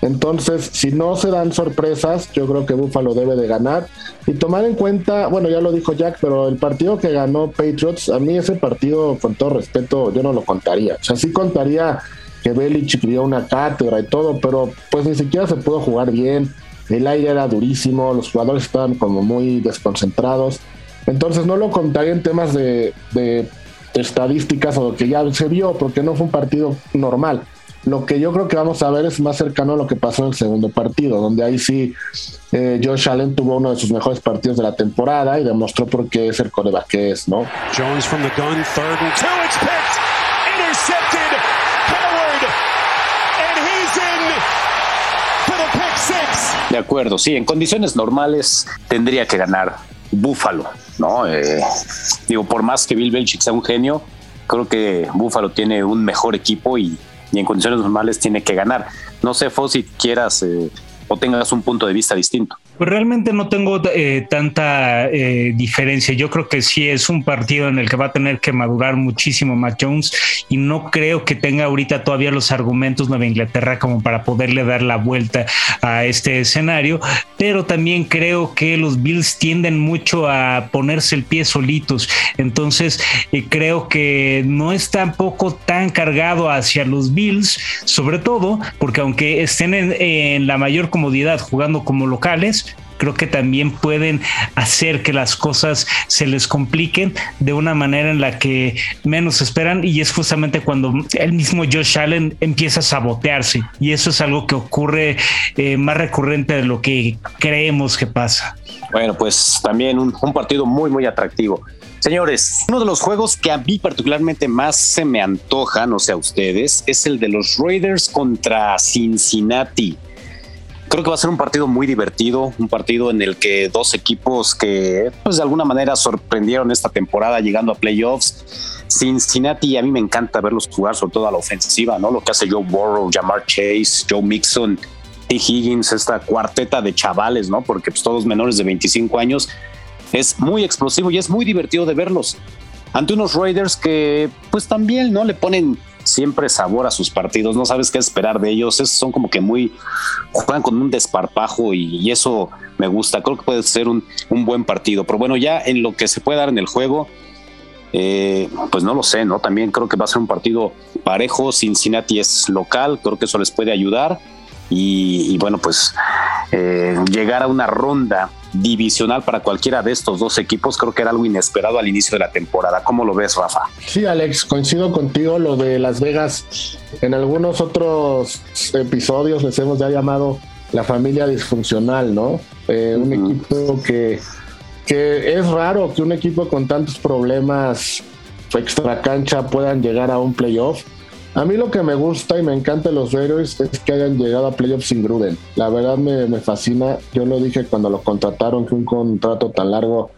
Entonces, si no se dan sorpresas, yo creo que Buffalo debe de ganar. Y tomar en cuenta, bueno, ya lo dijo Jack, pero el partido que ganó Patriots, a mí ese partido, con todo respeto, yo no lo contaría. O sea, sí contaría que Belichick dio una cátedra y todo, pero pues ni siquiera se pudo jugar bien. El aire era durísimo, los jugadores estaban como muy desconcentrados. Entonces no lo contaría en temas de, de estadísticas o lo que ya se vio, porque no fue un partido normal. Lo que yo creo que vamos a ver es más cercano a lo que pasó en el segundo partido, donde ahí sí eh, Josh Allen tuvo uno de sus mejores partidos de la temporada y demostró por qué es el coreback que es, ¿no? Jones from the gun, third and two, it's picked, intercepted, Howard, and he's in for the pick six. De acuerdo, sí, en condiciones normales tendría que ganar Búfalo, ¿no? Eh, digo, por más que Bill Belichick sea un genio, creo que Búfalo tiene un mejor equipo y, en condiciones normales tiene que ganar. No sé, Fo, si quieras eh, o tengas un punto de vista distinto. Pues realmente no tengo eh, tanta eh, diferencia. Yo creo que sí es un partido en el que va a tener que madurar muchísimo Matt Jones y no creo que tenga ahorita todavía los argumentos Nueva Inglaterra como para poderle dar la vuelta a este escenario, pero también creo que los Bills tienden mucho a ponerse el pie solitos. Entonces eh, creo que no es tampoco tan cargado hacia los Bills, sobre todo porque aunque estén en, la mayor comodidad jugando como locales, creo que también pueden hacer que las cosas se les compliquen de una manera en la que menos esperan y es justamente cuando el mismo Josh Allen empieza a sabotearse y eso es algo que ocurre eh, más recurrente de lo que creemos que pasa. Bueno, pues también un, un partido muy, muy atractivo. Señores, uno de los juegos que a mí particularmente más se me antoja, no sé a ustedes, es el de los Raiders contra Cincinnati. Creo que va a ser un partido muy divertido, un partido en el que dos equipos que pues de alguna manera sorprendieron esta temporada llegando a playoffs. Cincinnati, a mí me encanta verlos jugar, sobre todo a la ofensiva, ¿no? Lo que hace Joe Burrow, Jamar Chase, Joe Mixon, T. Higgins, esta cuarteta de chavales, ¿no? Porque pues, todos menores de 25 años. Es muy explosivo y es muy divertido de verlos. Ante unos Raiders que pues también, ¿no? Le ponen siempre sabor a sus partidos, no sabes qué esperar de ellos, es, son como que muy, juegan con un desparpajo y, eso me gusta, creo que puede ser un, un, buen partido, pero bueno, ya en lo que se puede dar en el juego, eh, pues no lo sé, ¿no? También creo que va a ser un partido parejo, Cincinnati es local, creo que eso les puede ayudar y, bueno, pues eh, llegar a una ronda divisional para cualquiera de estos dos equipos, creo que era algo inesperado al inicio de la temporada. ¿Cómo lo ves, Rafa? Sí, Alex, coincido contigo. Lo de Las Vegas, en algunos otros episodios les hemos ya llamado la familia disfuncional, ¿no? Eh, un equipo que, que es raro que un equipo con tantos problemas extra cancha puedan llegar a un playoff a mí lo que me gusta y me encanta de los Raiders es que hayan llegado a playoffs sin Gruden. La verdad me, fascina. Yo lo dije cuando lo contrataron, que un contrato tan largo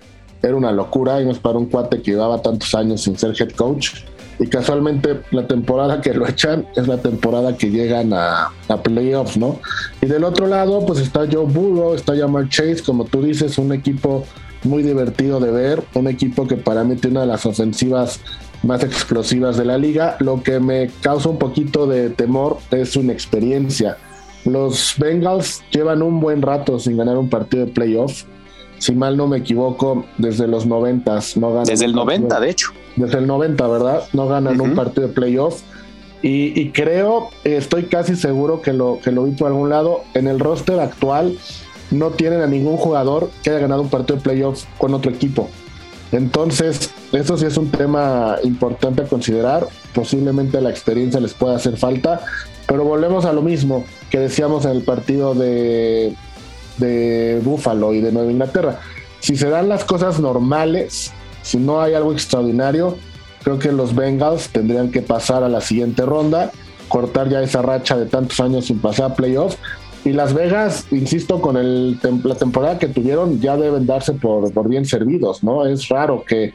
era una locura y no es para un cuate que llevaba tantos años sin ser head coach. Y casualmente la temporada que lo echan es la temporada que llegan a, a playoffs, ¿no? Y del otro lado, pues está Joe Burrow, está Jamar Chase, como tú dices, un equipo muy divertido de ver, un equipo que para mí tiene una de las ofensivas más explosivas de la liga. Lo que me causa un poquito de temor es su inexperiencia. Los Bengals llevan un buen rato sin ganar un partido de playoff. Si mal no me equivoco, desde los 90 no ganan. Desde el 90, de hecho. Desde el 90, ¿verdad? No ganan un partido de playoff. Y, y, creo, estoy casi seguro que lo, que lo vi por algún lado. En el roster actual no tienen a ningún jugador que haya ganado un partido de playoff con otro equipo. Entonces, eso sí es un tema importante a considerar. Posiblemente la experiencia les pueda hacer falta, pero volvemos a lo mismo que decíamos en el partido de, de Buffalo y de Nueva Inglaterra. Si se dan las cosas normales, si no hay algo extraordinario, creo que los Bengals tendrían que pasar a la siguiente ronda, cortar ya esa racha de tantos años sin pasar a playoffs y Las Vegas, insisto, con el, la temporada que tuvieron, ya deben darse por, por bien servidos, ¿no? Es raro que,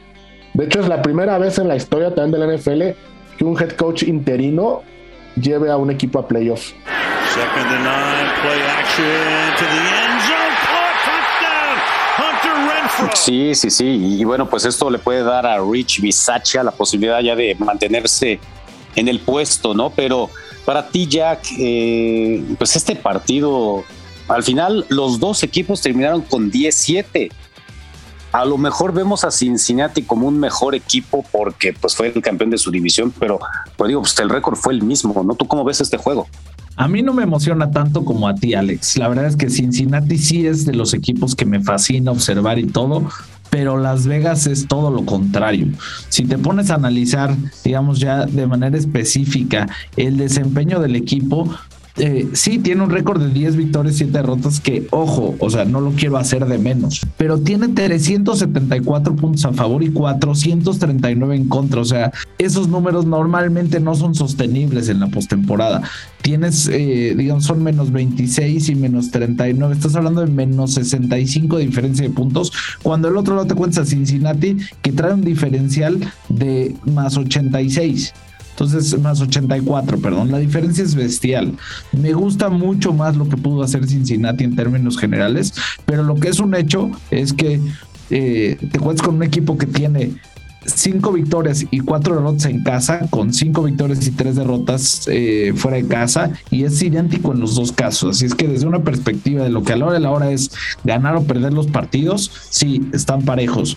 de hecho, es la primera vez en la historia también de la NFL que un head coach interino lleve a un equipo a playoffs. Sí, sí, sí. Y bueno, pues esto le puede dar a Rich Bisaccia la posibilidad ya de mantenerse en el puesto, ¿no? Pero para ti, Jack, eh, pues este partido, al final los dos equipos terminaron con 17. A lo mejor vemos a Cincinnati como un mejor equipo porque pues fue el campeón de su división, pero pues digo, pues el récord fue el mismo, ¿no? ¿Tú cómo ves este juego? A mí no me emociona tanto como a ti, Alex. La verdad es que Cincinnati sí es de los equipos que me fascina observar y todo, pero Las Vegas es todo lo contrario. Si te pones a analizar, digamos ya de manera específica, el desempeño del equipo, eh, sí tiene un récord de 10 victorias, 7 derrotas que, ojo, o sea, no lo quiero hacer de menos, pero tiene 374 puntos a favor y 439 en contra. O sea, esos números normalmente no son sostenibles en la postemporada. Tienes, eh, digamos, son menos 26 y menos 39. Estás hablando de menos 65 de diferencia de puntos, cuando el otro lado te cuenta Cincinnati, que trae un diferencial de más 86. Entonces, más 84, perdón. La diferencia es bestial. Me gusta mucho más lo que pudo hacer Cincinnati en términos generales, pero lo que es un hecho es que eh, te cuentas con un equipo que tiene cinco victorias y cuatro derrotas en casa, con cinco victorias y tres derrotas eh, fuera de casa, y es idéntico en los dos casos. Así es que desde una perspectiva de lo que a la hora de la hora es ganar o perder los partidos, sí, están parejos.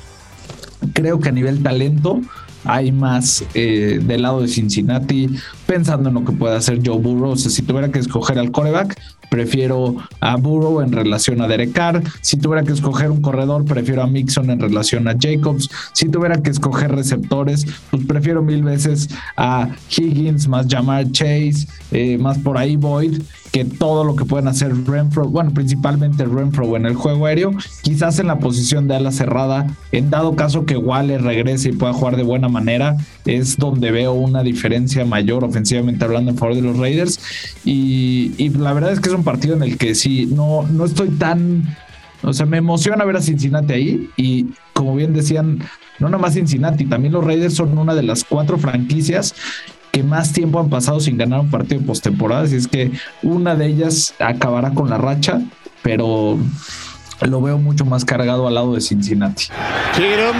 Creo que a nivel talento, hay más eh, del lado de Cincinnati, pensando en lo que puede hacer Joe Burrow. Si tuviera que escoger al coreback, prefiero a Burrow en relación a Derek Carr. Si tuviera que escoger un corredor, prefiero a Mixon en relación a Jacobs. Si tuviera que escoger receptores, pues prefiero mil veces a Higgins, más Jamar Chase, eh, más por ahí Boyd. Que todo lo que pueden hacer Renfro, bueno, principalmente Renfro en el juego aéreo, quizás en la posición de ala cerrada, en dado caso que Waller regrese y pueda jugar de buena manera, es donde veo una diferencia mayor ofensivamente hablando en favor de los Raiders. Y, y la verdad es que es un partido en el que sí, no, no estoy tan o sea, me emociona ver a Cincinnati ahí y como bien decían, no nada más Cincinnati, también los Raiders son una de las cuatro franquicias que más tiempo han pasado sin ganar un partido de postemporada, así es que una de ellas acabará con la racha, pero lo veo mucho más cargado al lado de Cincinnati. Keenum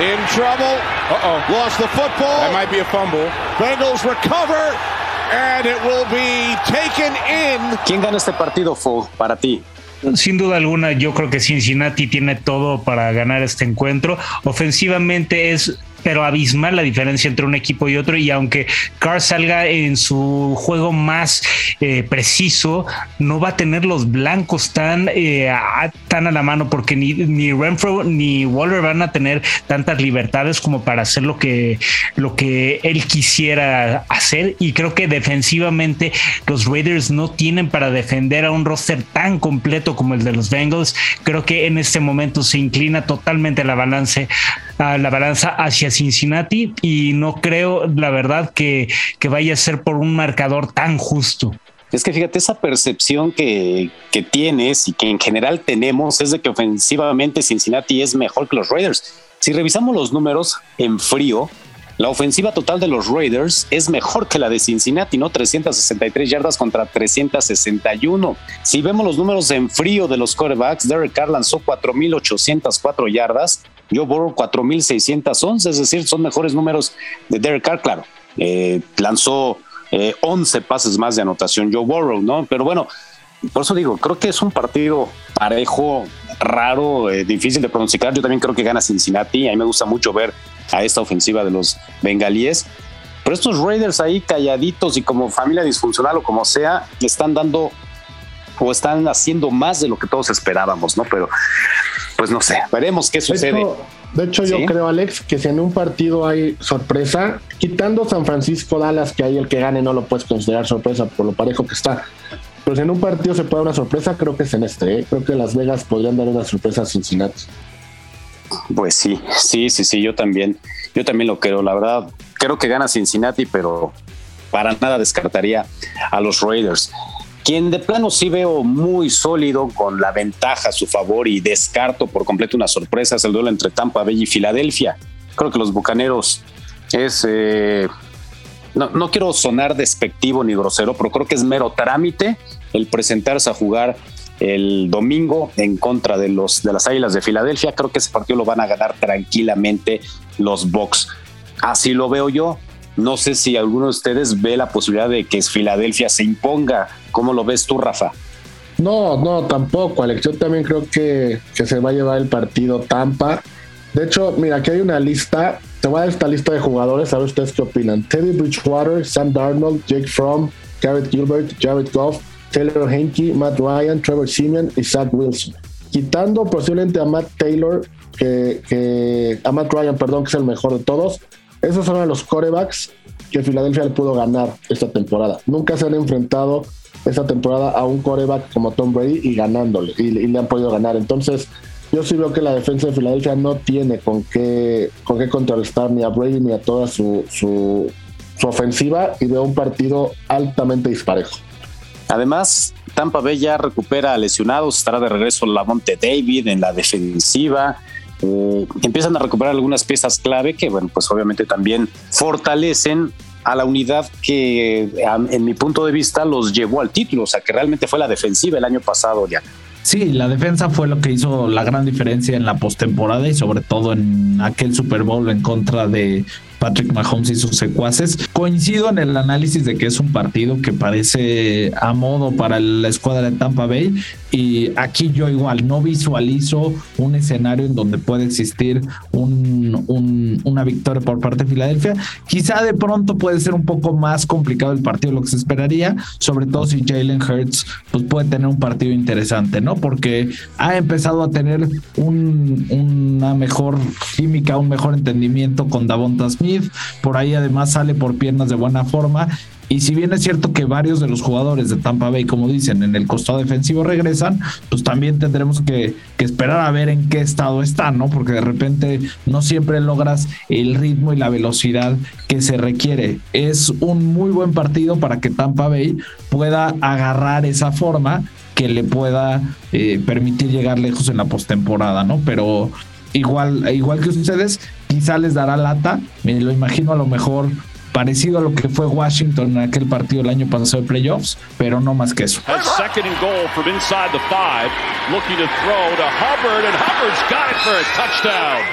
in trouble. Uh-oh. Lost the football. That might be a fumble. Bengals recover and it will be taken in. ¿Quién gana este partido, Fo, para ti? Sin duda alguna, yo creo que Cincinnati tiene todo para ganar este encuentro. Ofensivamente es pero abismal la diferencia entre un equipo y otro. Y aunque Carr salga en su juego más eh, preciso, no va a tener los blancos tan, eh, a, tan a la mano, porque ni, ni Renfro ni Waller van a tener tantas libertades como para hacer lo que, lo que él quisiera hacer. Y creo que defensivamente los Raiders no tienen para defender a un roster tan completo como el de los Bengals. Creo que en este momento se inclina totalmente la balance, la balanza hacia Cincinnati y no creo, la verdad, que, que vaya a ser por un marcador tan justo. Es que fíjate, esa percepción que, que, tienes y que en general tenemos es de que ofensivamente Cincinnati es mejor que los Raiders. Si revisamos los números en frío, la ofensiva total de los Raiders es mejor que la de Cincinnati, ¿no? 363 yardas contra 361. Si vemos los números en frío de los quarterbacks, Derek Carr lanzó 4.804 yardas, Joe Burrow 4.611, es decir, son mejores números de Derek Carr, claro. Eh, lanzó 11 eh, pases más de anotación Joe Burrow, ¿no? Pero bueno, por eso digo, creo que es un partido parejo, raro, eh, difícil de pronunciar. Yo también creo que gana Cincinnati. A mí me gusta mucho ver a esta ofensiva de los bengalíes. Pero estos Raiders ahí calladitos y como familia disfuncional o como sea, le están dando o están haciendo más de lo que todos esperábamos, ¿no? Pero pues no sé, veremos qué sucede. De hecho, yo creo, Alex, que si en un partido hay sorpresa, quitando San Francisco Dallas, que ahí el que gane no lo puedes considerar sorpresa por lo parejo que está. Pero si en un partido se puede dar una sorpresa, creo que es en este. ¿eh? Creo que Las Vegas podrían dar una sorpresa a Cincinnati. Pues sí, sí, sí, sí, yo también, yo también lo creo. La verdad, creo que gana Cincinnati, pero para nada descartaría a los Raiders. Quien de plano sí veo muy sólido con la ventaja a su favor y descarto por completo una sorpresa es el duelo entre Tampa Bay y Filadelfia. Creo que los Bucaneros es... Eh, no, no quiero sonar despectivo ni grosero, pero creo que es mero trámite el presentarse a jugar el domingo en contra de los de las Águilas de Filadelfia. Creo que ese partido lo van a ganar tranquilamente los Bucks. Así lo veo yo. No sé si alguno de ustedes ve la posibilidad de que Filadelfia se imponga. ¿Cómo lo ves tú, Rafa? No, no, tampoco, Alex. Yo también creo que, que se va a llevar el partido Tampa. De hecho, mira, aquí hay una lista. Te voy a dar esta lista de jugadores, a ver ustedes qué opinan. Teddy Bridgewater, Sam Darnold, Jake Fromm, Garrett Gilbert, Jared Goff, Taylor Henke, Matt Ryan, Trevor Simeon y Zach Wilson. Quitando posiblemente a Matt Taylor, que, a Matt Ryan, perdón, que es el mejor de todos. Esos son los corebacks que Filadelfia le pudo ganar esta temporada. Nunca se han enfrentado esta temporada a un coreback como Tom Brady y ganándole, y, le han podido ganar. Entonces, yo sí veo que la defensa de Filadelfia no tiene con qué, con qué contrarrestar ni a Brady ni a toda su, su, su ofensiva y veo un partido altamente disparejo. Además, Tampa Bay ya recupera lesionados, estará de regreso Lamonte David en la defensiva. Eh, empiezan a recuperar algunas piezas clave que, bueno, pues obviamente también fortalecen a la unidad que, en mi punto de vista, los llevó al título, o sea, que realmente fue la defensiva el año pasado ya. Sí, la defensa fue lo que hizo la gran diferencia en la postemporada y sobre todo en aquel Super Bowl en contra de Patrick Mahomes y sus secuaces. Coincido en el análisis de que es un partido que parece a modo para la escuadra de Tampa Bay y aquí yo igual no visualizo un escenario en donde puede existir un, una victoria por parte de Filadelfia. Quizá de pronto puede ser un poco más complicado el partido de lo que se esperaría, sobre todo si Jalen Hurts pues puede tener un partido interesante, ¿no? Porque ha empezado a tener una mejor química, un mejor entendimiento con Davonta Smith por ahí además sale por piernas de buena forma Y si bien es cierto que varios de los jugadores de Tampa Bay, como dicen, en el costado defensivo regresan, pues también tendremos que, esperar a ver en qué estado están, ¿no? Porque de repente no siempre logras el ritmo y la velocidad que se requiere. Es un muy buen partido para que Tampa Bay pueda agarrar esa forma que le pueda eh, permitir llegar lejos en la postemporada, ¿no? Pero igual, igual que ustedes, quizá les dará lata. Me lo imagino a lo mejor parecido a lo que fue Washington en aquel partido el año pasado de playoffs, pero no más que eso.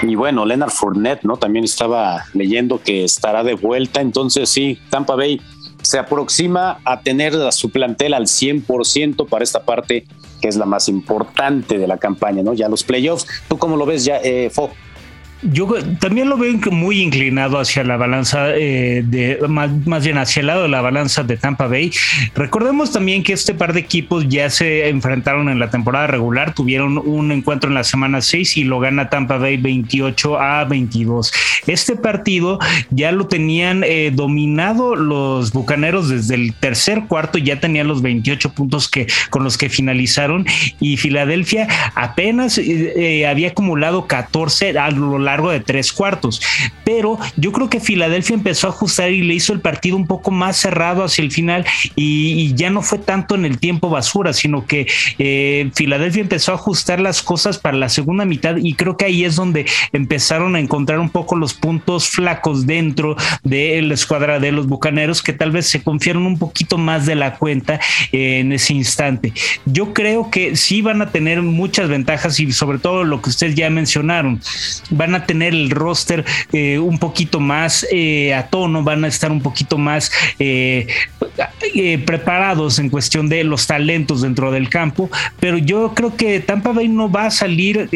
Y bueno, Leonard Fournette, ¿no? También estaba leyendo que estará de vuelta, entonces sí, Tampa Bay se aproxima a tener a su plantel al 100% para esta parte que es la más importante de la campaña, ¿no? Ya los playoffs. ¿Tú cómo lo ves ya, eh, Fo? Yo también lo veo muy inclinado hacia la balanza eh, de más, bien hacia el lado de la balanza de Tampa Bay. Recordemos también que este par de equipos ya se enfrentaron en la temporada regular, tuvieron un encuentro en la semana 6 y lo gana Tampa Bay 28 a 22. Este partido ya lo tenían eh, dominado los Bucaneros desde el tercer cuarto, ya tenían los 28 puntos que con los que finalizaron y Filadelfia apenas eh, había acumulado 14 a lo largo de tres cuartos. Pero yo creo que Filadelfia empezó a ajustar y le hizo el partido un poco más cerrado hacia el final y, ya no fue tanto en el tiempo basura, sino que eh, Filadelfia empezó a ajustar las cosas para la segunda mitad y creo que ahí es donde empezaron a encontrar un poco los puntos flacos dentro de la escuadra de los Bucaneros que tal vez se confiaron un poquito más de la cuenta eh, en ese instante. Yo creo que sí van a tener muchas ventajas y sobre todo lo que ustedes ya mencionaron, van a tener el roster eh, un poquito más eh, a tono, van a estar un poquito más eh, preparados en cuestión de los talentos dentro del campo, pero yo creo que Tampa Bay no va a salir,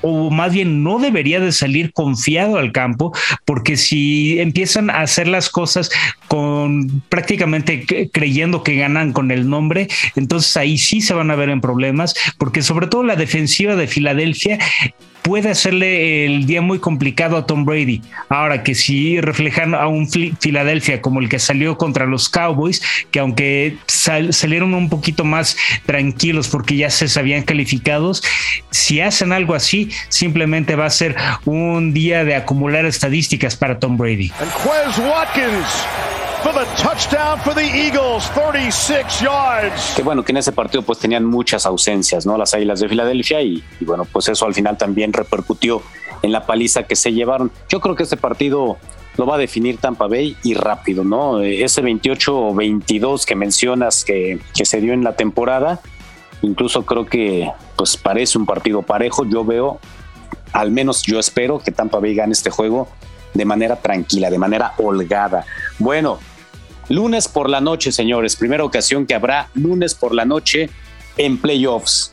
o más bien no debería de salir confiado al campo, porque si empiezan a hacer las cosas con prácticamente creyendo que ganan con el nombre, entonces ahí sí se van a ver en problemas, porque sobre todo la defensiva de Filadelfia puede hacerle el día muy complicado a Tom Brady. Ahora que si reflejan a un Filadelfia como el que salió contra los Cowboys, que aunque salieron un poquito más tranquilos porque ya se sabían calificados, si hacen algo así, simplemente va a ser un día de acumular estadísticas para Tom Brady. Watkins for the touchdown for the Eagles, 36 yards. Que bueno, que en ese partido pues tenían muchas ausencias, ¿no? Las Águilas de Filadelfia y, bueno, pues eso al final también repercutió en la paliza que se llevaron. Yo creo que este partido lo va a definir Tampa Bay y rápido, ¿no? Ese 28 o 22 que mencionas que, que se dio en la temporada, incluso creo que pues parece un partido parejo. Yo veo, al menos yo espero que Tampa Bay gane este juego de manera tranquila, de manera holgada. Bueno, Lunes por la noche, señores. Primera ocasión que habrá lunes por la noche en playoffs.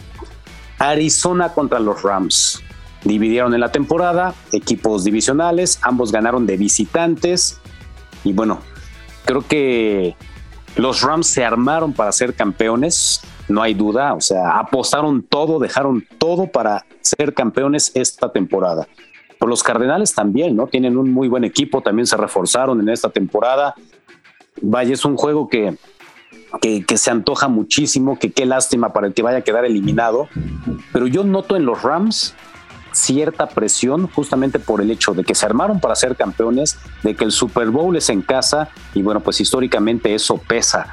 Arizona contra los Rams. Dividieron en la temporada, equipos divisionales, ambos ganaron de visitantes. Y bueno, creo que los Rams se armaron para ser campeones, no hay duda. O sea, apostaron todo, dejaron todo para ser campeones esta temporada. Pero los Cardenales también, ¿no? Tienen un muy buen equipo, también se reforzaron en esta temporada vaya, es un juego que, que, se antoja muchísimo, que qué lástima para el que vaya a quedar eliminado, pero yo noto en los Rams cierta presión justamente por el hecho de que se armaron para ser campeones, de que el Super Bowl es en casa y bueno, pues históricamente eso pesa.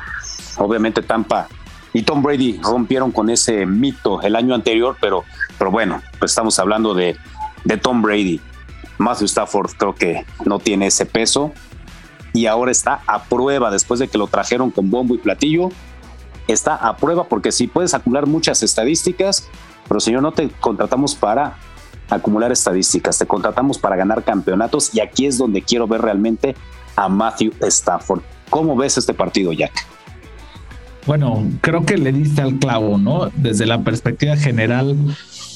Obviamente Tampa y Tom Brady rompieron con ese mito el año anterior, pero, pero bueno, pues estamos hablando de, de Tom Brady. Matthew Stafford creo que no tiene ese peso y ahora está a prueba después de que lo trajeron con bombo y platillo. Está a prueba porque si puedes acumular muchas estadísticas, pero señor, no te contratamos para acumular estadísticas, te contratamos para ganar campeonatos y aquí es donde quiero ver realmente a Matthew Stafford. ¿Cómo ves este partido, Jack? Bueno, creo que le diste al clavo, ¿no? Desde la perspectiva general,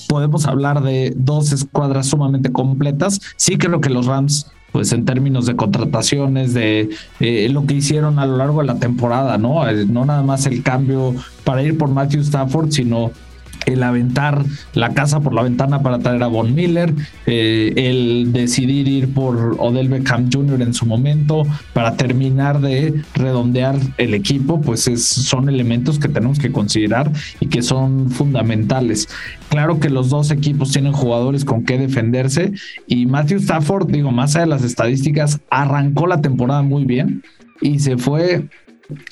podemos hablar de dos escuadras sumamente completas. Sí creo que los Rams pues en términos de contrataciones, de eh, lo que hicieron a lo largo de la temporada, ¿no? Eh, no nada más el cambio para ir por Matthew Stafford, sino el aventar la casa por la ventana para traer a Von Miller, eh, el decidir ir por Odell Beckham Jr. en su momento para terminar de redondear el equipo, pues son elementos que tenemos que considerar y que son fundamentales. Claro que los dos equipos tienen jugadores con qué defenderse y Matthew Stafford, digo, más allá de las estadísticas, arrancó la temporada muy bien y se fue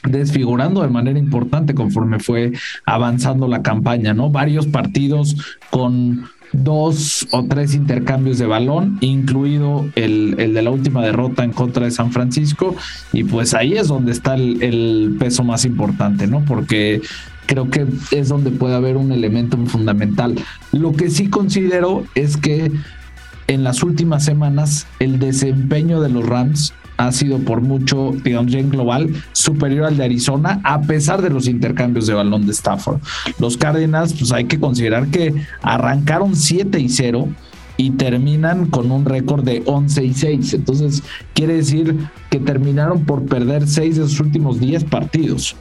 desfigurando de manera importante conforme fue avanzando la campaña, ¿no? Varios partidos con dos o tres intercambios de balón, incluido el, de la última derrota en contra de San Francisco, y pues ahí es donde está el, el peso más importante, ¿no? Porque creo que es donde puede haber un elemento fundamental. Lo que sí considero es que en las últimas semanas el desempeño de los Rams ha sido por mucho, digamos, en global, superior al de Arizona, a pesar de los intercambios de balón de Stafford. Los Cardinals, pues hay que considerar que arrancaron 7 y 0 y terminan con un récord de 11 y 6. Entonces, quiere decir que terminaron por perder 6 de sus últimos 10 partidos.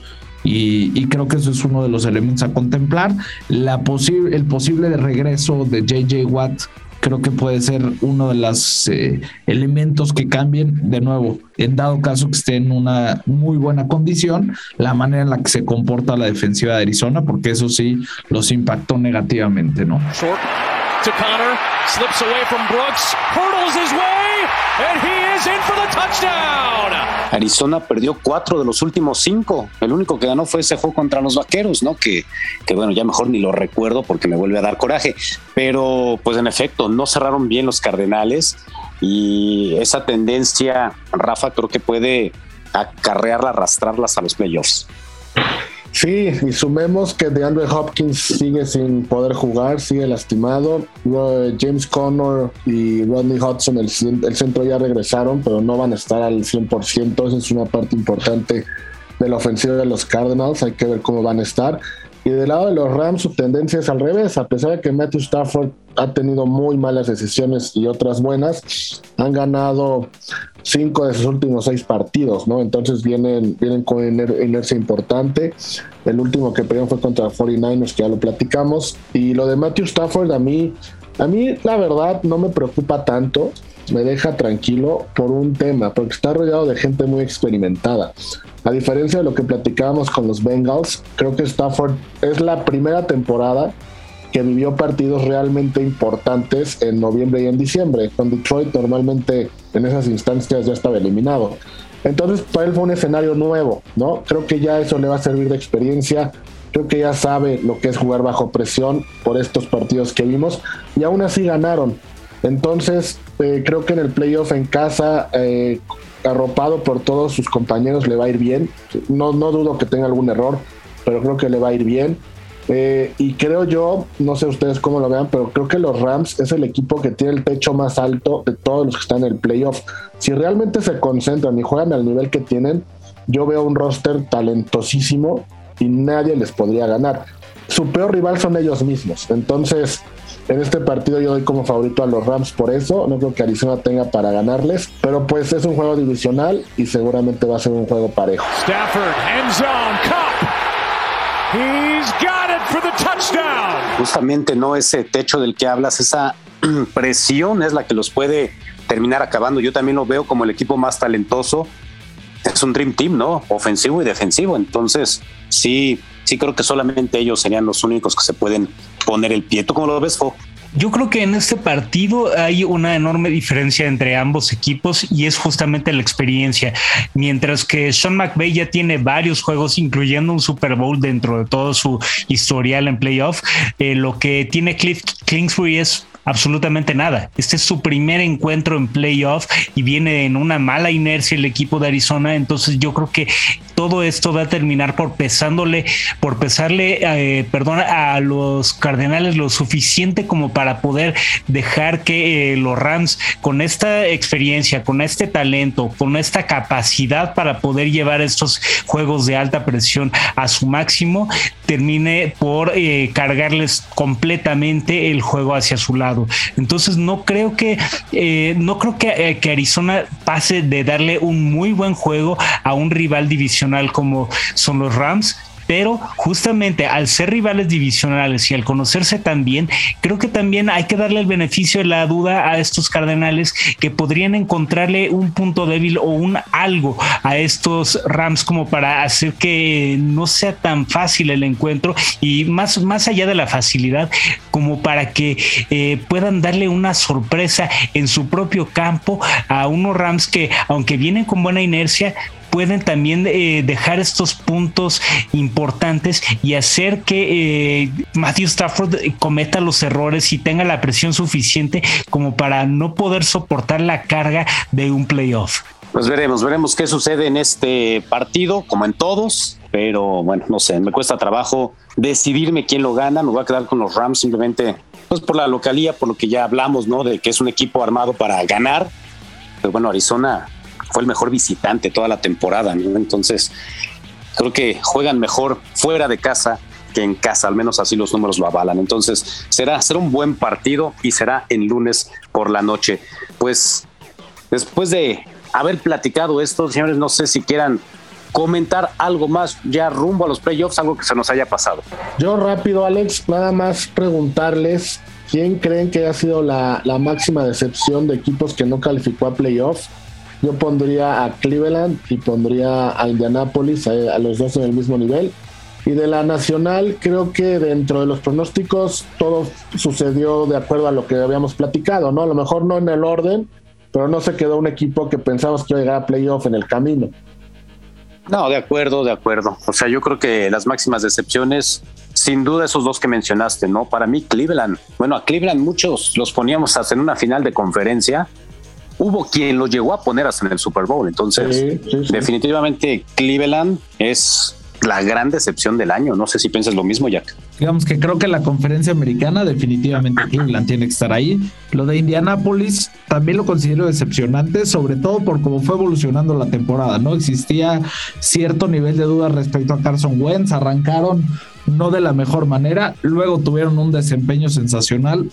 Y, creo que eso es uno de los elementos a contemplar. La el posible regreso de JJ Watt creo que puede ser uno de los eh, elementos que cambien de nuevo, en dado caso que esté en una muy buena condición, la manera en la que se comporta la defensiva de Arizona, porque eso sí los impactó negativamente, ¿no? To Connor, slips away from Brooks, hurdles his way, and he is in for the touchdown. Arizona perdió cuatro de los últimos cinco. El único que ganó fue ese juego contra los vaqueros, ¿no? Que, que bueno, ya mejor ni lo recuerdo porque me vuelve a dar coraje. Pero, pues en efecto, no cerraron bien los Cardenales y esa tendencia, Rafa, creo que puede acarrearla, arrastrarlas a los playoffs. Sí, y sumemos que DeAndre Hopkins sigue sin poder jugar, sigue lastimado. James Conner y Rodney Hudson, el, el, centro ya regresaron, pero no van a estar al 100%. Esa es una parte importante de la ofensiva de los Cardinals. Hay que ver cómo van a estar. Y del lado de los Rams, su tendencia es al revés. A pesar de que Matthew Stafford ha tenido muy malas decisiones y otras buenas, han ganado cinco de sus últimos seis partidos, ¿no? Entonces vienen, vienen con inercia importante. El último que perdieron fue contra 49ers, que ya lo platicamos. Y lo de Matthew Stafford, a mí, a mí la verdad no me preocupa tanto. Me deja tranquilo por un tema, porque está rodeado de gente muy experimentada. A diferencia de lo que platicábamos con los Bengals, creo que Stafford es la primera temporada que vivió partidos realmente importantes en noviembre y en diciembre. Con Detroit normalmente en esas instancias ya estaba eliminado. Entonces para él fue un escenario nuevo, ¿no? Creo que ya eso le va a servir de experiencia. Creo que ya sabe lo que es jugar bajo presión por estos partidos que vimos y aún así ganaron. Entonces eh, creo que en el playoff en casa eh, arropado por todos sus compañeros, le va a ir bien. No, no dudo que tenga algún error, pero creo que le va a ir bien. Eh, y creo yo, no sé ustedes cómo lo vean, pero creo que los Rams es el equipo que tiene el techo más alto de todos los que están en el playoff. Si realmente se concentran y juegan al nivel que tienen, yo veo un roster talentosísimo y nadie les podría ganar. Su peor rival son ellos mismos. Entonces, en este partido yo doy como favorito a los Rams por eso. No creo que Arizona tenga para ganarles. Pero pues es un juego divisional y seguramente va a ser un juego parejo. Justamente no ese techo del que hablas, esa presión es la que los puede terminar acabando. Yo también lo veo como el equipo más talentoso. Es un Dream Team, ¿no? Ofensivo y defensivo. Entonces, sí, sí creo que solamente ellos serían los únicos que se pueden poner el pie. ¿Tú cómo lo ves, Fo? Yo creo que en este partido hay una enorme diferencia entre ambos equipos y es justamente la experiencia. Mientras que Sean McVay ya tiene varios juegos, incluyendo un Super Bowl dentro de todo su historial en playoff, eh, lo que tiene Cliff Kingsbury es absolutamente nada. Este es su primer encuentro en playoff y viene en una mala inercia el equipo de Arizona. Entonces yo creo que todo esto va a terminar por pesándole, por pesarle, eh, perdón, a los Cardenales lo suficiente como para poder dejar que eh, los Rams con esta experiencia, con este talento, con esta capacidad para poder llevar estos juegos de alta presión a su máximo, termine por eh, cargarles completamente el juego hacia su lado. Entonces no creo que eh, no creo eh, que, Arizona pase de darle un muy buen juego a un rival divisional como son los Rams pero justamente al ser rivales divisionales y al conocerse también, creo que también hay que darle el beneficio de la duda a estos Cardenales que podrían encontrarle un punto débil o un algo a estos Rams como para hacer que no sea tan fácil el encuentro y más, más allá de la facilidad, como para que eh, puedan darle una sorpresa en su propio campo a unos Rams que, aunque vienen con buena inercia, pueden también eh, dejar estos puntos importantes y hacer que eh, Matthew Stafford cometa los errores y tenga la presión suficiente como para no poder soportar la carga de un playoff. Pues veremos, veremos qué sucede en este partido, como en todos, pero bueno, no sé, me cuesta trabajo decidirme quién lo gana, me voy a quedar con los Rams simplemente pues por la localía, por lo que ya hablamos, ¿no? De que es un equipo armado para ganar. Pero bueno, Arizona fue el mejor visitante toda la temporada, ¿no? Entonces, creo que juegan mejor fuera de casa que en casa, al menos así los números lo avalan. Entonces, será, será un buen partido y será en lunes por la noche. Pues después de haber platicado esto, señores, no sé si quieran comentar algo más ya rumbo a los playoffs, algo que se nos haya pasado. Yo rápido, Alex, nada más preguntarles quién creen que ha sido la, máxima decepción de equipos que no calificó a playoffs. Yo pondría a Cleveland y pondría a Indianapolis, a, los dos en el mismo nivel. Y de la nacional, creo que dentro de los pronósticos todo sucedió de acuerdo a lo que habíamos platicado, ¿no? A lo mejor no en el orden, pero no se quedó un equipo que pensamos que iba a llegar a playoff en el camino. No, de acuerdo, de acuerdo. O sea, yo creo que las máximas decepciones, sin duda esos dos que mencionaste, ¿no? Para mí Cleveland, bueno, a Cleveland muchos los poníamos hasta en una final de conferencia. Hubo quien lo llegó a poner hasta en el Super Bowl. Entonces, definitivamente Cleveland es la gran decepción del año. No sé si piensas lo mismo, Jack. Digamos que creo que la conferencia americana definitivamente Cleveland tiene que estar ahí. Lo de Indianapolis también lo considero decepcionante, sobre todo por cómo fue evolucionando la temporada, ¿no? Existía cierto nivel de duda respecto a Carson Wentz, arrancaron no de la mejor manera, luego tuvieron un desempeño sensacional,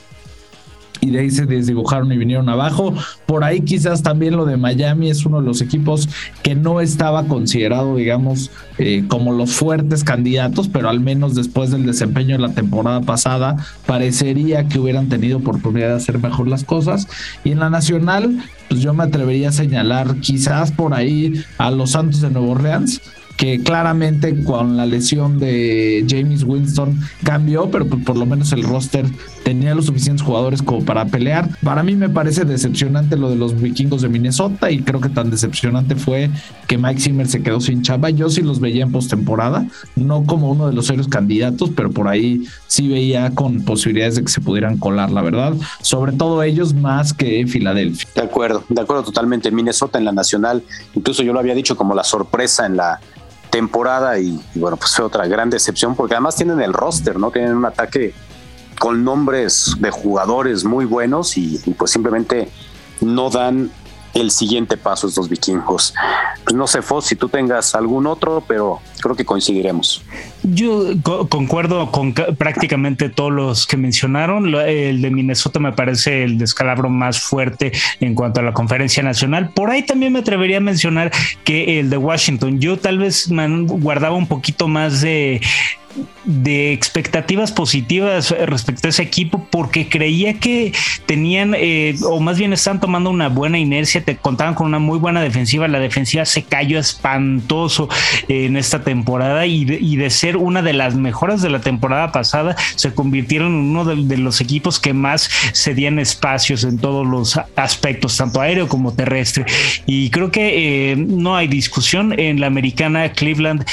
y de ahí se desdibujaron y vinieron abajo. Por ahí quizás también lo de Miami es uno de los equipos que no estaba considerado, digamos, eh, como los fuertes candidatos, pero al menos después del desempeño de la temporada pasada, parecería que hubieran tenido oportunidad de hacer mejor las cosas. Y en la nacional, pues yo me atrevería a señalar quizás por ahí a los Santos de Nueva Orleans que claramente con la lesión de James Winston cambió, pero pues por lo menos el roster tenía los suficientes jugadores como para pelear. Para mí me parece decepcionante lo de los vikingos de Minnesota y creo que tan decepcionante fue que Mike Zimmer se quedó sin chamba. Yo sí los veía en postemporada, no como uno de los serios candidatos, pero por ahí sí veía con posibilidades de que se pudieran colar, la verdad. Sobre todo ellos más que Filadelfia. De acuerdo, de acuerdo totalmente. Minnesota en la nacional, incluso yo lo había dicho como la sorpresa en la temporada y, bueno, pues fue otra gran decepción porque además tienen el roster, ¿no? Tienen un ataque con nombres de jugadores muy buenos y, y pues simplemente no dan el siguiente paso estos vikingos. Pues no sé, Foss, si tú tengas algún otro, pero creo que coincidiremos. Yo concuerdo con prácticamente todos los que mencionaron. El de Minnesota me parece el descalabro más fuerte en cuanto a la conferencia nacional. Por ahí también me atrevería a mencionar que el de Washington. Yo tal vez guardaba un poquito más de de expectativas positivas respecto a ese equipo porque creía que tenían eh, o más bien están tomando una buena inercia, te contaban con una muy buena defensiva, la defensiva se cayó espantoso en esta temporada y de, ser una de las mejores de la temporada pasada se convirtieron en uno de, los equipos que más cedían espacios en todos los aspectos, tanto aéreo como terrestre. Y creo que eh, no hay discusión en la americana Cleveland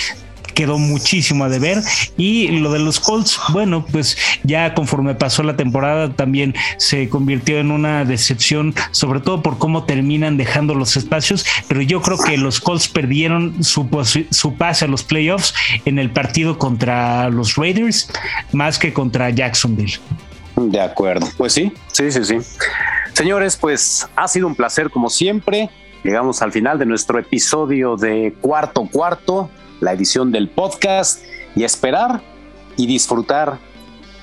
quedó muchísimo a deber. Y lo de los Colts, bueno, pues ya conforme pasó la temporada también se convirtió en una decepción, sobre todo por cómo terminan dejando los espacios. Pero yo creo que los Colts perdieron su, su pase a los playoffs en el partido contra los Raiders más que contra Jacksonville. De acuerdo, pues sí, sí, sí, sí. Señores, pues ha sido un placer como siempre. Llegamos al final de nuestro episodio de cuarto cuarto la edición del podcast y esperar y disfrutar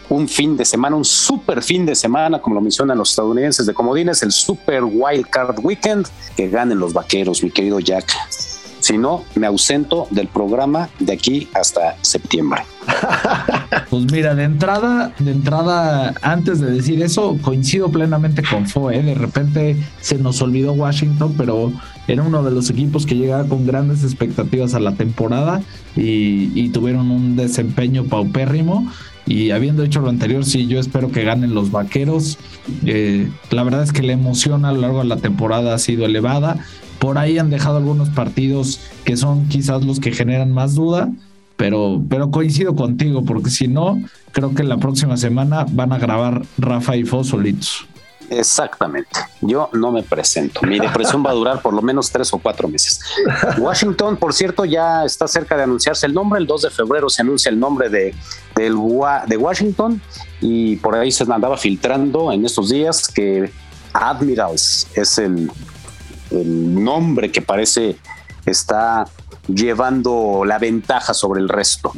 un fin de semana, un super fin de semana, como lo mencionan los estadounidenses de Comodines, el Super Wild Card Weekend, que ganen los vaqueros, mi querido Jack. Si no, me ausento del programa de aquí hasta septiembre. Pues mira, de entrada, de entrada, antes de decir eso, coincido plenamente con Fo, ¿eh? de repente se nos olvidó Washington, pero era uno de los equipos que llegaba con grandes expectativas a la temporada y, y tuvieron un desempeño paupérrimo. Y habiendo hecho lo anterior, sí, yo espero que ganen los vaqueros. Eh, la verdad es que la emoción a lo largo de la temporada ha sido elevada. Por ahí han dejado algunos partidos que son quizás los que generan más duda, pero, pero coincido contigo, porque si no, creo que la próxima semana van a grabar Rafa y Fo solitos. Exactamente. Yo no me presento. Mi depresión va a durar por lo menos tres o cuatro meses. Washington, por cierto, ya está cerca de anunciarse el nombre. El 2 de febrero se anuncia el nombre de, de Washington y por ahí se andaba filtrando en estos días que Admirals es el, el nombre que parece está llevando la ventaja sobre el resto.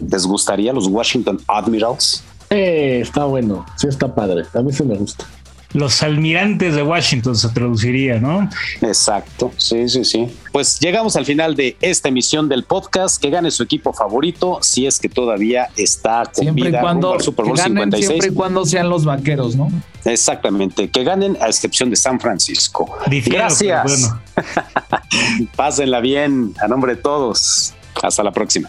¿Les gustaría los Washington Admirals? Eh, está bueno, sí está padre, a mí sí me gusta. Los almirantes de Washington se traduciría, ¿no? Exacto, sí, sí, sí. Pues llegamos al final de esta emisión del podcast. Que gane su equipo favorito, si es que todavía está con Siempre y cuando, rumbo al Super Bowl que ganen 56. siempre y cuando sean los vaqueros, ¿no? Exactamente, que ganen a excepción de San Francisco. Difiero, Gracias. bueno. Pásenla bien a nombre de todos. Hasta la próxima.